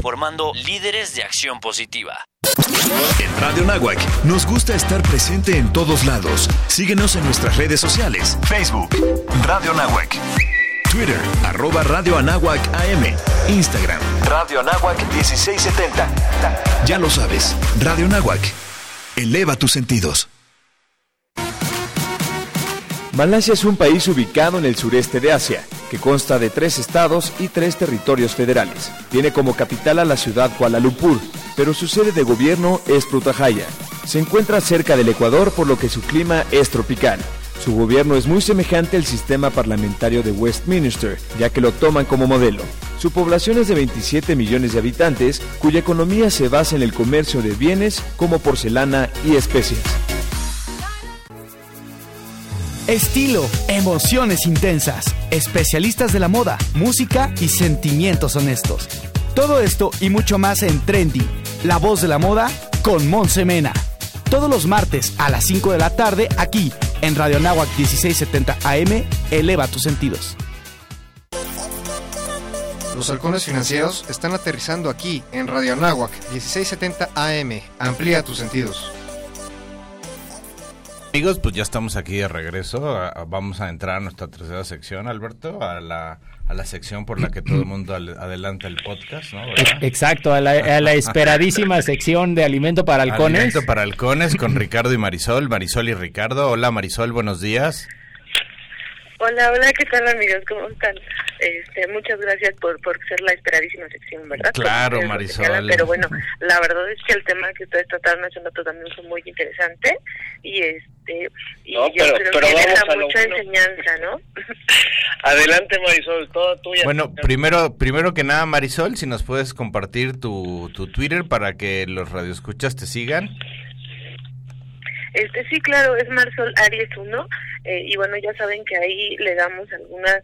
formando líderes de acción positiva. En Radio Nahuac nos gusta estar presente en todos lados. Síguenos en nuestras redes sociales. Facebook, Radio Nahuac. Twitter, arroba Radio Anáhuac AM. Instagram, Radio Anáhuac 1670. Ya lo sabes, Radio Nahuac. Eleva tus sentidos. Malasia es un país ubicado en el sureste de Asia, que consta de tres estados y tres territorios federales. Tiene como capital a la ciudad Kuala Lumpur, pero su sede de gobierno es Putrajaya. Se encuentra cerca del Ecuador por lo que su clima es tropical. Su gobierno es muy semejante al sistema parlamentario de Westminster, ya que lo toman como modelo. Su población es de 27 millones de habitantes, cuya economía se basa en el comercio de bienes como porcelana y especias. Estilo, emociones intensas, especialistas de la moda, música y sentimientos honestos. Todo esto y mucho más en Trendy, la voz de la moda con Monse Mena. Todos los martes a las 5 de la tarde aquí en Radio Nahuac 1670 AM. Eleva tus sentidos. Los halcones financieros están aterrizando aquí en Radio Anáhuac 1670 AM. Amplía tus sentidos. Amigos, pues ya estamos aquí de regreso. Vamos a entrar a nuestra tercera sección, Alberto, a la, a la sección por la que todo el mundo adelanta el podcast, ¿no? Exacto, a la, esperadísima sección de alimento para halcones. Alimento para halcones con Ricardo y Marisol, Marisol y Ricardo. Hola Marisol, buenos días. Hola, hola, ¿qué tal amigos? ¿Cómo están? Este, muchas gracias por, por ser la esperadísima sección, ¿verdad? Claro, Marisol. pero bueno, la verdad es que el tema que ustedes trataron hace rato también fue muy interesante y este y yo creo que deja mucha enseñanza, ¿no? Adelante, Marisol, todo tuya. Bueno, primero primero que nada, Marisol, si nos puedes compartir tu, tu Twitter para que los radioescuchas te sigan. Este sí, claro, es Marsol Aries 1 eh, y bueno, ya saben que ahí le damos algunas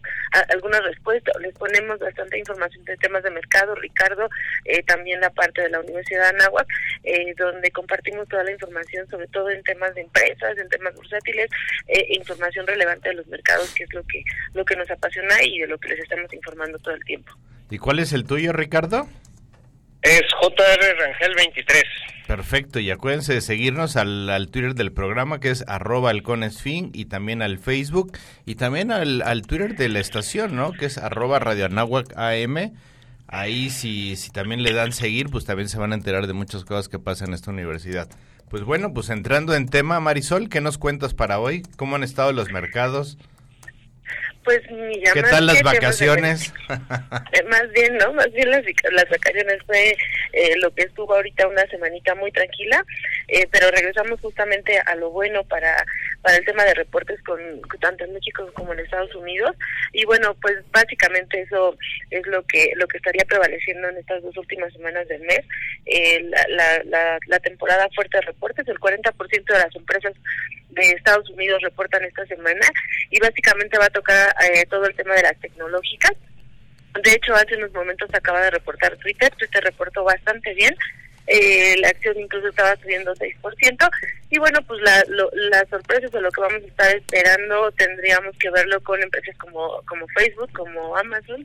alguna respuestas, les ponemos bastante información de temas de mercado, Ricardo, eh, también la parte de la Universidad de Anáhuac, eh, donde compartimos toda la información, sobre todo en temas de empresas, en temas bursátiles, información relevante de los mercados, que es lo que lo que nos apasiona y de lo que les estamos informando todo el tiempo. ¿Y cuál es el tuyo, Ricardo? Es JR Rangel 23. Perfecto, y acuérdense de seguirnos al, al Twitter del programa que es arroba halconesfin y también al Facebook y también al, al Twitter de la estación, ¿no? Que es arroba Radio. Ahí si, si también le dan seguir, pues también se van a enterar de muchas cosas que pasan en esta universidad. Pues bueno, pues entrando en tema, Marisol, ¿qué nos cuentas para hoy? ¿Cómo han estado los mercados? Pues ¿Qué tal las vacaciones? Eh, más bien, ¿no? Más bien las, las vacaciones fue eh, lo que estuvo ahorita una semanita muy tranquila, eh, pero regresamos justamente a lo bueno para para el tema de reportes con tanto en México como en Estados Unidos y bueno, pues básicamente eso es lo que lo que estaría prevaleciendo en estas dos últimas semanas del mes. la, la, la, temporada fuerte de reportes, el 40% de las empresas de Estados Unidos reportan esta semana y básicamente va a tocar eh, todo el tema de las tecnológicas. De hecho, hace unos momentos acaba de reportar Twitter, Twitter reportó bastante bien, eh, la acción incluso estaba subiendo 6%, y bueno, pues la, lo, las sorpresas o lo que vamos a estar esperando. Tendríamos que verlo con empresas como, como Facebook, como Amazon,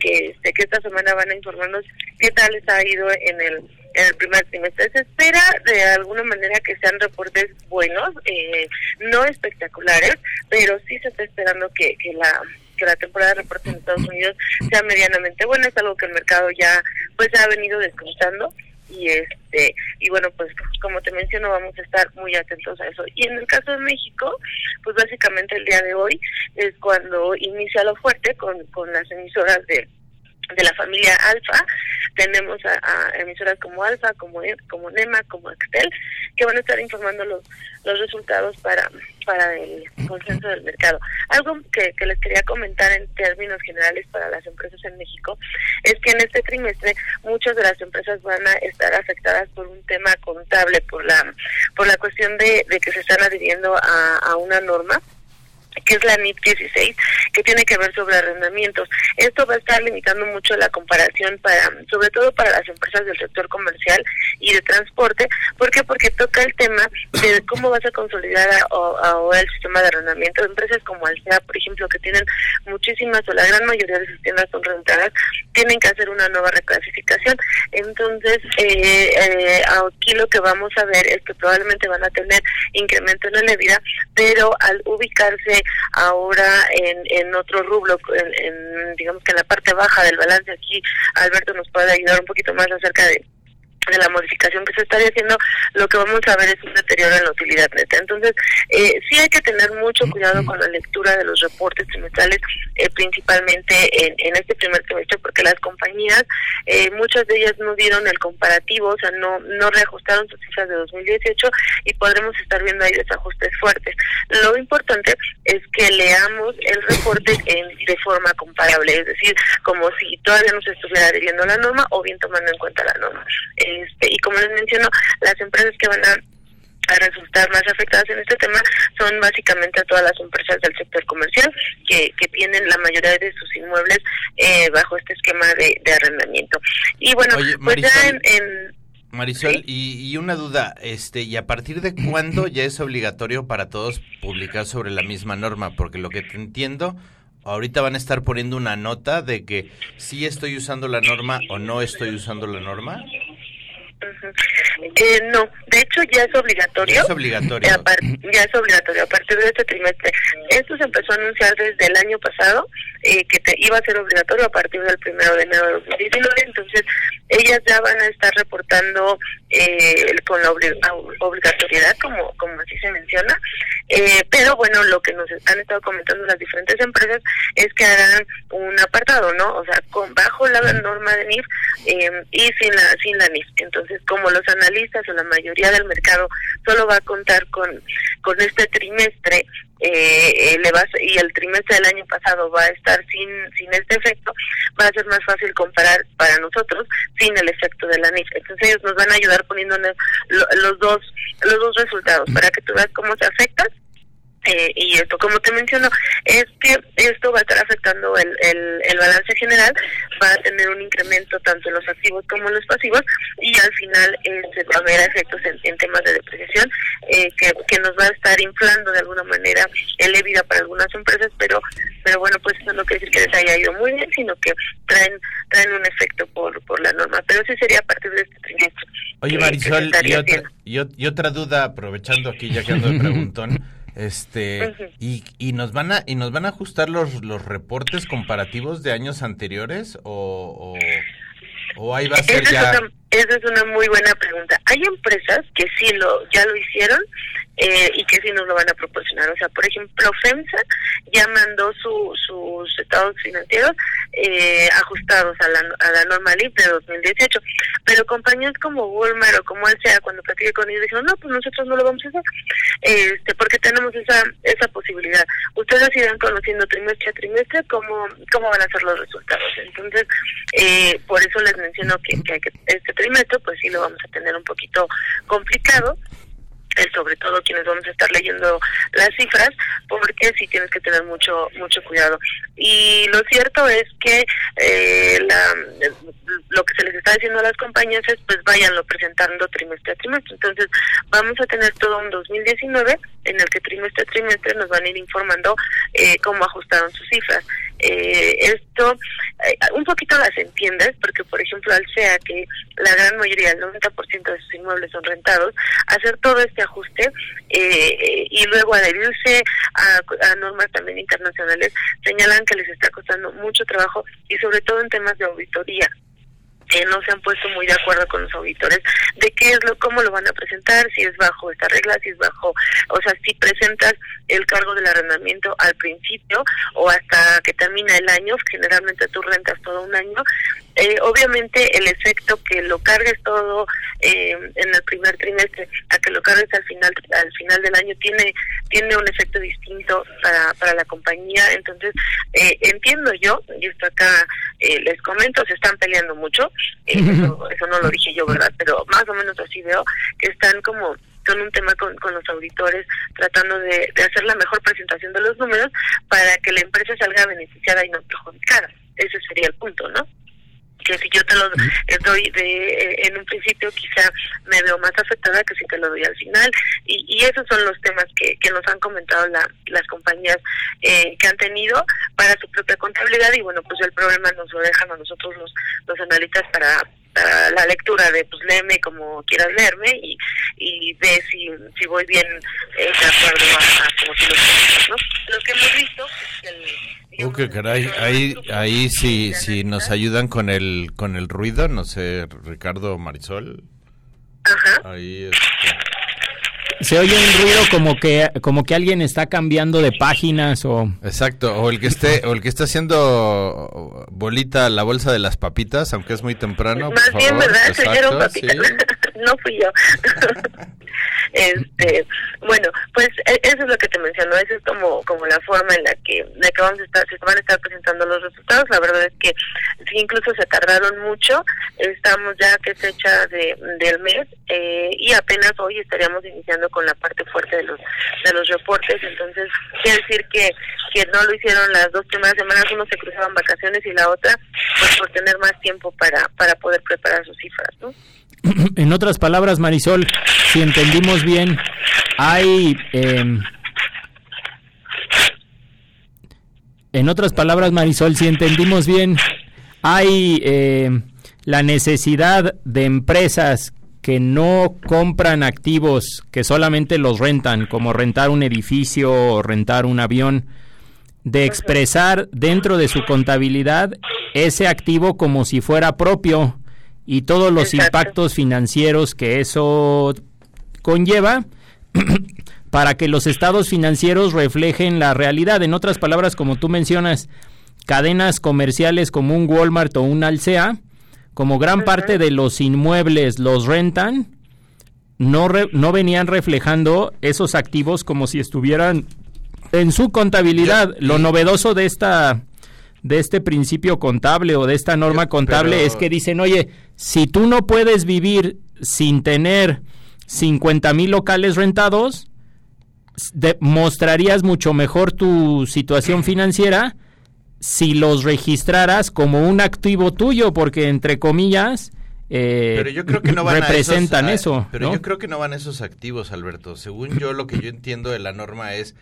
que, este, que esta semana van a informarnos qué tal les ha ido en el en el primer trimestre. Se espera de alguna manera que sean reportes buenos, eh, no espectaculares, pero sí se está esperando que, que la que la temporada de reportes en Estados Unidos sea medianamente buena, es algo que el mercado ya pues ha venido descontando y este y bueno pues como te menciono vamos a estar muy atentos a eso y en el caso de México pues básicamente el día de hoy es cuando inicia lo fuerte con, con las emisoras de de la familia Alfa. Tenemos a, emisoras como Alfa, como e, como NEMA, como Excel, que van a estar informando los, los resultados para, para el consenso del mercado. Algo que, que les quería comentar en términos generales para las empresas en México es que en este trimestre muchas de las empresas van a estar afectadas por un tema contable, por la, por la cuestión de, de que se están adhiriendo a, a una norma que es la NIP 16, que tiene que ver sobre arrendamientos. Esto va a estar limitando mucho la comparación para, sobre todo para las empresas del sector comercial y de transporte. ¿Por qué? Porque toca el tema de cómo vas a consolidar ahora el sistema de arrendamiento. Empresas como Alsea, por ejemplo, que tienen muchísimas o la gran mayoría de sus tiendas son rentadas, tienen que hacer una nueva reclasificación. Entonces, eh, eh, aquí lo que vamos a ver es que probablemente van a tener incremento en la vida, pero al ubicarse ahora en, en otro rublo, en, digamos que en la parte baja del balance aquí, Alberto nos puede ayudar un poquito más acerca de de la modificación que se estaría haciendo, lo que vamos a ver es un deterioro en la utilidad neta. Entonces, eh, sí hay que tener mucho cuidado con la lectura de los reportes trimestrales, eh, principalmente en, en, este primer trimestre, porque las compañías, eh, muchas de ellas no dieron el comparativo, o sea, no, no reajustaron sus cifras de 2018 y podremos estar viendo ahí desajustes fuertes. Lo importante es que leamos el reporte en, de forma comparable, es decir, como si todavía no se estuviera adhiriendo la norma o bien tomando en cuenta la norma. Este, y como les menciono, las empresas que van a resultar más afectadas en este tema son básicamente a todas las empresas del sector comercial que, que tienen la mayoría de sus inmuebles eh, bajo este esquema de, arrendamiento. Y bueno, pues ya en, Marisol, y, y, una duda, este, ¿y a partir de cuándo ya es obligatorio para todos publicar sobre la misma norma? Porque lo que te entiendo, ahorita van a estar poniendo una nota de que sí estoy usando la norma o no estoy usando la norma. Eh, no, de hecho ya es obligatorio. Ya es obligatorio. ya es obligatorio a partir de este trimestre. Esto se empezó a anunciar desde el año pasado, eh, que te iba a ser obligatorio a partir del primero de enero de 2019. Entonces, ellas ya van a estar reportando eh, con la obligatoriedad, como, como así se menciona. Eh, pero bueno, lo que nos han estado comentando las diferentes empresas es que harán un apartado, ¿no? O sea, con bajo la norma de NIF eh, y sin la, sin la NIF. Entonces, como los analistas o la mayoría del mercado solo va a contar con, con este trimestre, eh, le va y el trimestre del año pasado va a estar sin sin este efecto, va a ser más fácil comparar para nosotros sin el efecto de la NIF. Entonces ellos nos van a ayudar poniéndonos los dos los dos resultados para que tú veas cómo se afecta eh, y esto, como te menciono, es que esto va a estar afectando el, el, balance general, va a tener un incremento tanto en los activos como en los pasivos y al final eh, se va a ver efectos en, temas de depreciación eh, que, que nos va a estar inflando de alguna manera el EBITDA para algunas empresas, pero pero bueno, pues eso no quiere decir que les haya ido muy bien, sino que traen traen un efecto por, por la norma, pero sí sería a partir de este trimestre. Oye Marisol, y, otra, y, otra duda, aprovechando aquí ya que ando de preguntón, este y, y nos van a y nos van a ajustar los los reportes comparativos de años anteriores o, o, ahí va a ser ya esa es una muy buena pregunta. Hay empresas que sí lo ya lo hicieron eh, y que sí nos lo van a proporcionar. O sea, por ejemplo, FEMSA ya mandó su, sus estados financieros eh, ajustados a la, a la norma de 2018, pero compañías como Walmart o como sea cuando platiqué con ellos, dijeron, no, pues nosotros no lo vamos a hacer, este, porque tenemos esa esa posibilidad. Ustedes irán conociendo trimestre a trimestre cómo, cómo van a ser los resultados. Entonces, eh, por eso les menciono que, que este trimestre, pues sí lo vamos a tener un poquito complicado, sobre todo quienes vamos a estar leyendo las cifras, porque sí tienes que tener mucho mucho cuidado. Y lo cierto es que eh, la, lo que se les está diciendo a las compañías es pues váyanlo presentando trimestre a trimestre. Entonces vamos a tener todo un 2019 en el que trimestre a trimestre nos van a ir informando eh, cómo ajustaron sus cifras. Eh, esto eh, un poquito las entiendes porque por ejemplo al SEA que la gran mayoría, el 90% de sus inmuebles son rentados, hacer todo este ajuste eh, y luego adherirse a, a normas también internacionales señalan que les está costando mucho trabajo y sobre todo en temas de auditoría que no se han puesto muy de acuerdo con los auditores de qué es lo, cómo lo van a presentar, si es bajo esta regla, si es bajo, o sea, si presentas el cargo del arrendamiento al principio o hasta que termina el año, generalmente tú rentas todo un año, eh, obviamente el efecto que lo cargues todo eh, en el primer trimestre a que lo cargues al final al final del año tiene tiene un efecto distinto para, para la compañía entonces eh, entiendo yo y esto acá les comento se están peleando mucho eso, eso no lo dije yo verdad pero más o menos así veo que están como con un tema con, con los auditores, tratando de, de, hacer la mejor presentación de los números para que la empresa salga beneficiada y no perjudicada. Ese sería el punto, ¿no? Que si yo te lo doy de eh, en un principio quizá me veo más afectada que si te lo doy al final. Y, y esos son los temas que, que nos han comentado la, las compañías eh, que han tenido para su propia contabilidad. Y bueno pues el problema nos lo dejan a nosotros los, los analistas para la lectura de pues léeme como quieras leerme y, y ve si, si voy bien eh, de acuerdo a, como tú lo ¿no? Lo que hemos visto es el Uh, qué caray, ahí, ahí sí, sí nos ayudan con el, con el ruido, no sé, Ricardo Marisol. Ajá. Ahí este. Se oye un ruido como que como que alguien está cambiando de páginas o exacto o el que esté o el que está haciendo bolita la bolsa de las papitas aunque es muy temprano más por bien favor. verdad exacto, papitas no fui yo. Este bueno pues e, eso es lo que te menciono eso es como como la forma en la que la que vamos a estar se van a estar presentando los resultados. La verdad es que sí, incluso se tardaron mucho. Estamos ya que fecha de del mes eh, y apenas hoy estaríamos iniciando con la parte fuerte de los de los reportes. Entonces quiere decir que que no lo hicieron las dos primeras semanas uno se cruzaban vacaciones y la otra pues por tener más tiempo para para poder preparar sus cifras no en otras palabras, Marisol, si entendimos bien, hay... em, en otras palabras, Marisol, si entendimos bien, hay eh, la necesidad de empresas que no compran activos, que solamente los rentan, como rentar un edificio o rentar un avión, de expresar dentro de su contabilidad ese activo como si fuera propio y todos los impactos financieros que eso conlleva para que los estados financieros reflejen la realidad. En otras palabras, como tú mencionas, cadenas comerciales como un Walmart o un Alsea, como gran parte de los inmuebles los rentan, no, re- no venían reflejando esos activos como si estuvieran en su contabilidad. Lo novedoso de esta de este principio contable o de esta norma contable pero- es que dicen, oye, si tú no puedes vivir sin tener 50 mil locales rentados, de- mostrarías mucho mejor tu situación financiera si los registraras como un activo tuyo, porque entre comillas eh, Pero yo creo que no van representan a esos, a- eso. Pero ¿no? yo creo que no van a esos activos, Alberto. Según yo, lo que yo entiendo de la norma es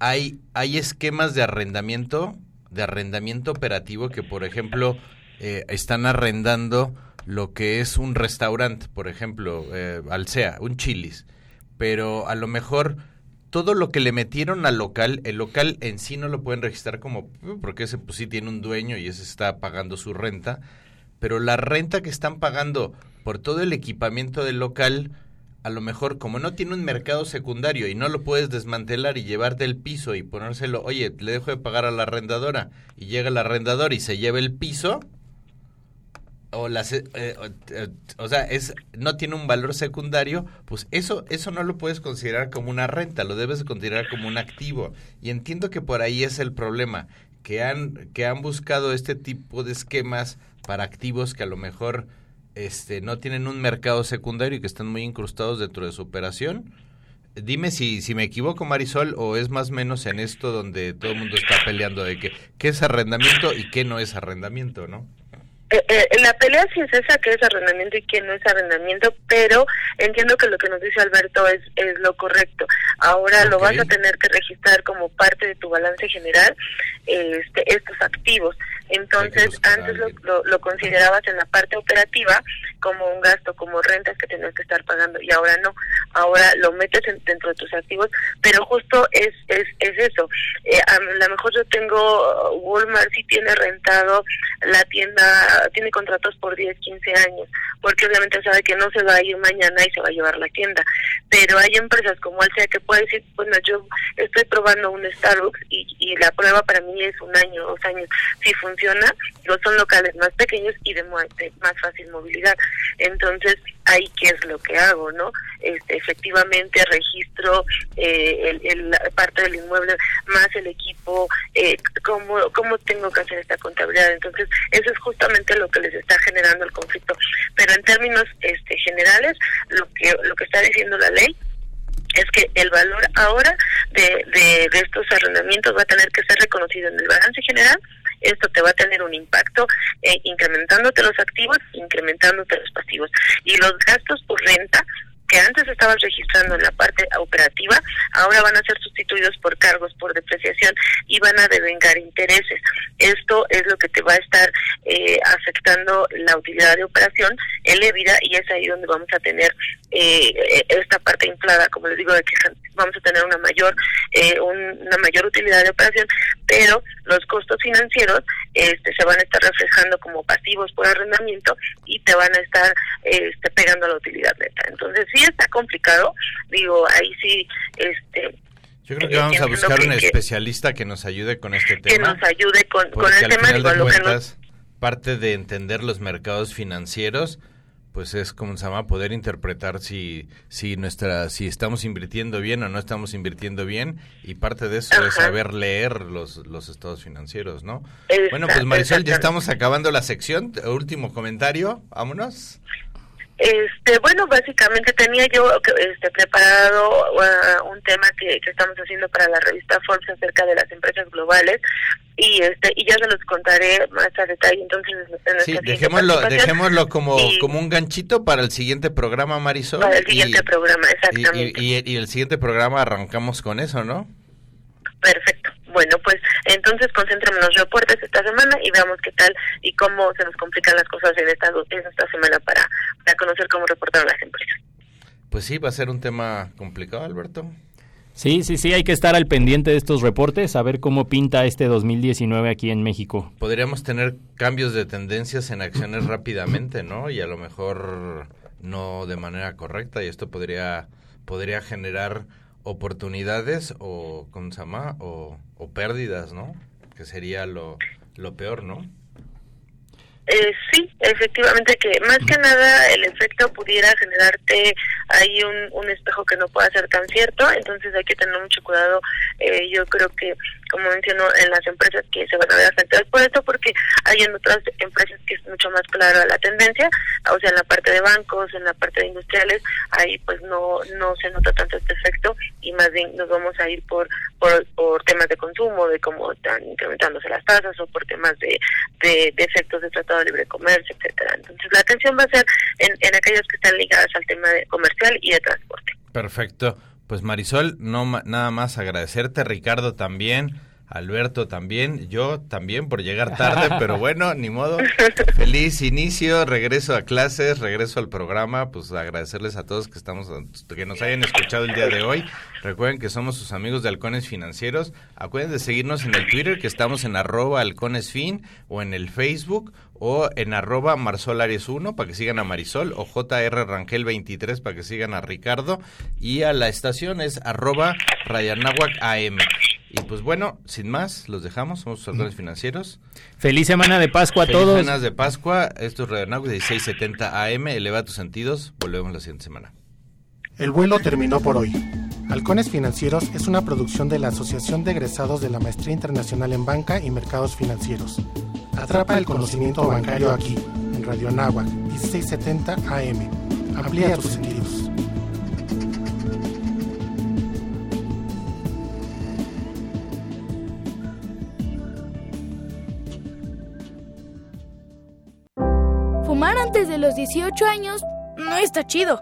hay hay esquemas de arrendamiento, de arrendamiento operativo que, por ejemplo, eh, están arrendando lo que es un restaurante, por ejemplo, eh, Alsea, un Chili's, pero a lo mejor todo lo que le metieron al local, el local en sí no lo pueden registrar como porque ese pues sí tiene un dueño y ese está pagando su renta, pero la renta que están pagando por todo el equipamiento del local, a lo mejor como no tiene un mercado secundario y no lo puedes desmantelar y llevarte el piso y ponérselo, oye, le dejo de pagar a la arrendadora y llega el arrendador y se lleva el piso, o las eh, o, eh, o sea es no tiene un valor secundario pues eso eso no lo puedes considerar como una renta lo debes de considerar como un activo. Y entiendo que por ahí es el problema que han que han buscado este tipo de esquemas para activos que a lo mejor este no tienen un mercado secundario y que están muy incrustados dentro de su operación Dime si, si me equivoco, Marisol, o es más o menos en esto donde todo el mundo está peleando de que qué es arrendamiento y qué no es arrendamiento, ¿no? Eh, eh, la pelea sí es esa, que es arrendamiento y que no es arrendamiento, pero entiendo que lo que nos dice Alberto es, es lo correcto. Ahora lo vas a tener que registrar como parte de tu balance general este, estos activos. Entonces, antes lo, lo, lo considerabas en la parte operativa como un gasto, como rentas que tenías que estar pagando y ahora no. Ahora lo metes en- dentro de tus activos, pero justo es es, es eso. Eh, a lo mejor yo tengo, Walmart sí tiene rentado la tienda, tiene contratos por 10, 15 años, porque obviamente sabe que no se va a ir mañana y se va a llevar la tienda. Pero hay empresas como Alsea que puede decir, bueno, yo estoy probando un Starbucks y, y la prueba para mí es un año, dos años. Si funciona, no son locales más pequeños y de, más fácil movilidad. Entonces, ahí qué es lo que hago, ¿no? Este, efectivamente registro eh, el, parte del inmueble más el equipo, eh, cómo, cómo tengo que hacer esta contabilidad. Entonces, eso es justamente lo que les está generando el conflicto. Pero en términos este, generales, lo que, lo que está diciendo la ley es que el valor ahora de, de estos arrendamientos va a tener que ser reconocido en el balance general. Esto te va a tener un impacto eh, incrementándote los activos, incrementándote los pasivos. Y los gastos por renta que antes estabas registrando en la parte operativa, ahora van a ser sustituidos por cargos por depreciación y van a devengar intereses. Esto es lo que te va a estar eh, afectando la utilidad de operación, el EBITDA, y es ahí donde vamos a tener eh, esta parte inflada, como les digo, de que vamos a tener una mayor eh, un- una mayor utilidad de operación, pero los costos financieros este, se van a estar reflejando como pasivos por arrendamiento y te van a estar este, pegando a la utilidad neta. Entonces sí está complicado, digo, ahí sí, este, Yo creo que vamos a buscar que- un que- especialista que nos ayude con este que tema. nos ayude con, con el al tema, final de que cuentas, parte de entender los mercados financieros, pues es como se llama poder interpretar si si nuestra si estamos invirtiendo bien o no estamos invirtiendo bien y parte de eso es saber leer los los estados financieros, ¿no? Exacto, bueno, pues Marisol, ya estamos acabando la sección. Último comentario, vámonos. Este, bueno, básicamente tenía yo este, preparado uh, un tema que, que, estamos haciendo para la revista Forbes acerca de las empresas globales y este y ya se los contaré más a detalle. Entonces, en sí, dejémoslo, dejémoslo como, como un ganchito para el siguiente programa, Marisol. Para el siguiente programa, exactamente. Y, y, y el siguiente programa arrancamos con eso, ¿no? Perfecto. Bueno, pues entonces concéntrame en los reportes esta semana y veamos qué tal y cómo se nos complican las cosas en esta, en esta semana para, para conocer cómo reportaron las empresas. Pues sí, va a ser un tema complicado, Alberto. Sí, sí, sí, hay que estar al pendiente de estos reportes, a ver cómo pinta este 2019 aquí en México. Podríamos tener cambios de tendencias en acciones rápidamente, ¿no? Y a lo mejor no de manera correcta y esto podría podría generar oportunidades o, ¿cómo se? O, o pérdidas, ¿no? Que sería lo, lo peor, ¿no? Eh, sí, efectivamente que más que nada el efecto pudiera generarte ahí un, un espejo que no pueda ser tan cierto, entonces hay que tener mucho cuidado, eh, yo creo que como menciono en las empresas que se van a ver afectadas por esto porque hay en otras empresas que es mucho más clara la tendencia, o sea en la parte de bancos, en la parte de industriales, ahí pues no no se nota tanto este efecto y más bien nos vamos a ir por por, temas de consumo, de cómo están incrementándose las tasas o por temas de, de, efectos de tratado de libre comercio, etcétera. Entonces la atención va a ser en, en aquellas que están ligadas al tema de comercial y de transporte. Perfecto. Pues Marisol, no nada más agradecerte, Ricardo también, Alberto también, yo también por llegar tarde, pero bueno, ni modo. Feliz inicio, regreso a clases, regreso al programa, pues agradecerles a todos que estamos que nos hayan escuchado el día de hoy. Recuerden que somos sus amigos de Halcones Financieros. Acuérdense de seguirnos en el Twitter, que estamos en arroba halconesfin, o en el Facebook, o en arroba marsolares1 para que sigan a Marisol, o JR Rangel 23 para que sigan a Ricardo, y a la estación es arroba Rayanahuac AM. Y pues bueno, sin más, los dejamos, somos sus financieros. Feliz semana de Pascua a Feliz todos. Semanas de Pascua, esto es Rayanahuac 1670 AM, eleva tus sentidos, volvemos la siguiente semana. El vuelo terminó por hoy. Halcones Financieros es una producción de la Asociación de Egresados de la Maestría Internacional en Banca y Mercados Financieros. Atrapa el conocimiento bancario aquí, en Radio Anáhuac, 1670 AM. Amplía tus sentidos. Fumar antes de los 18 años no está chido.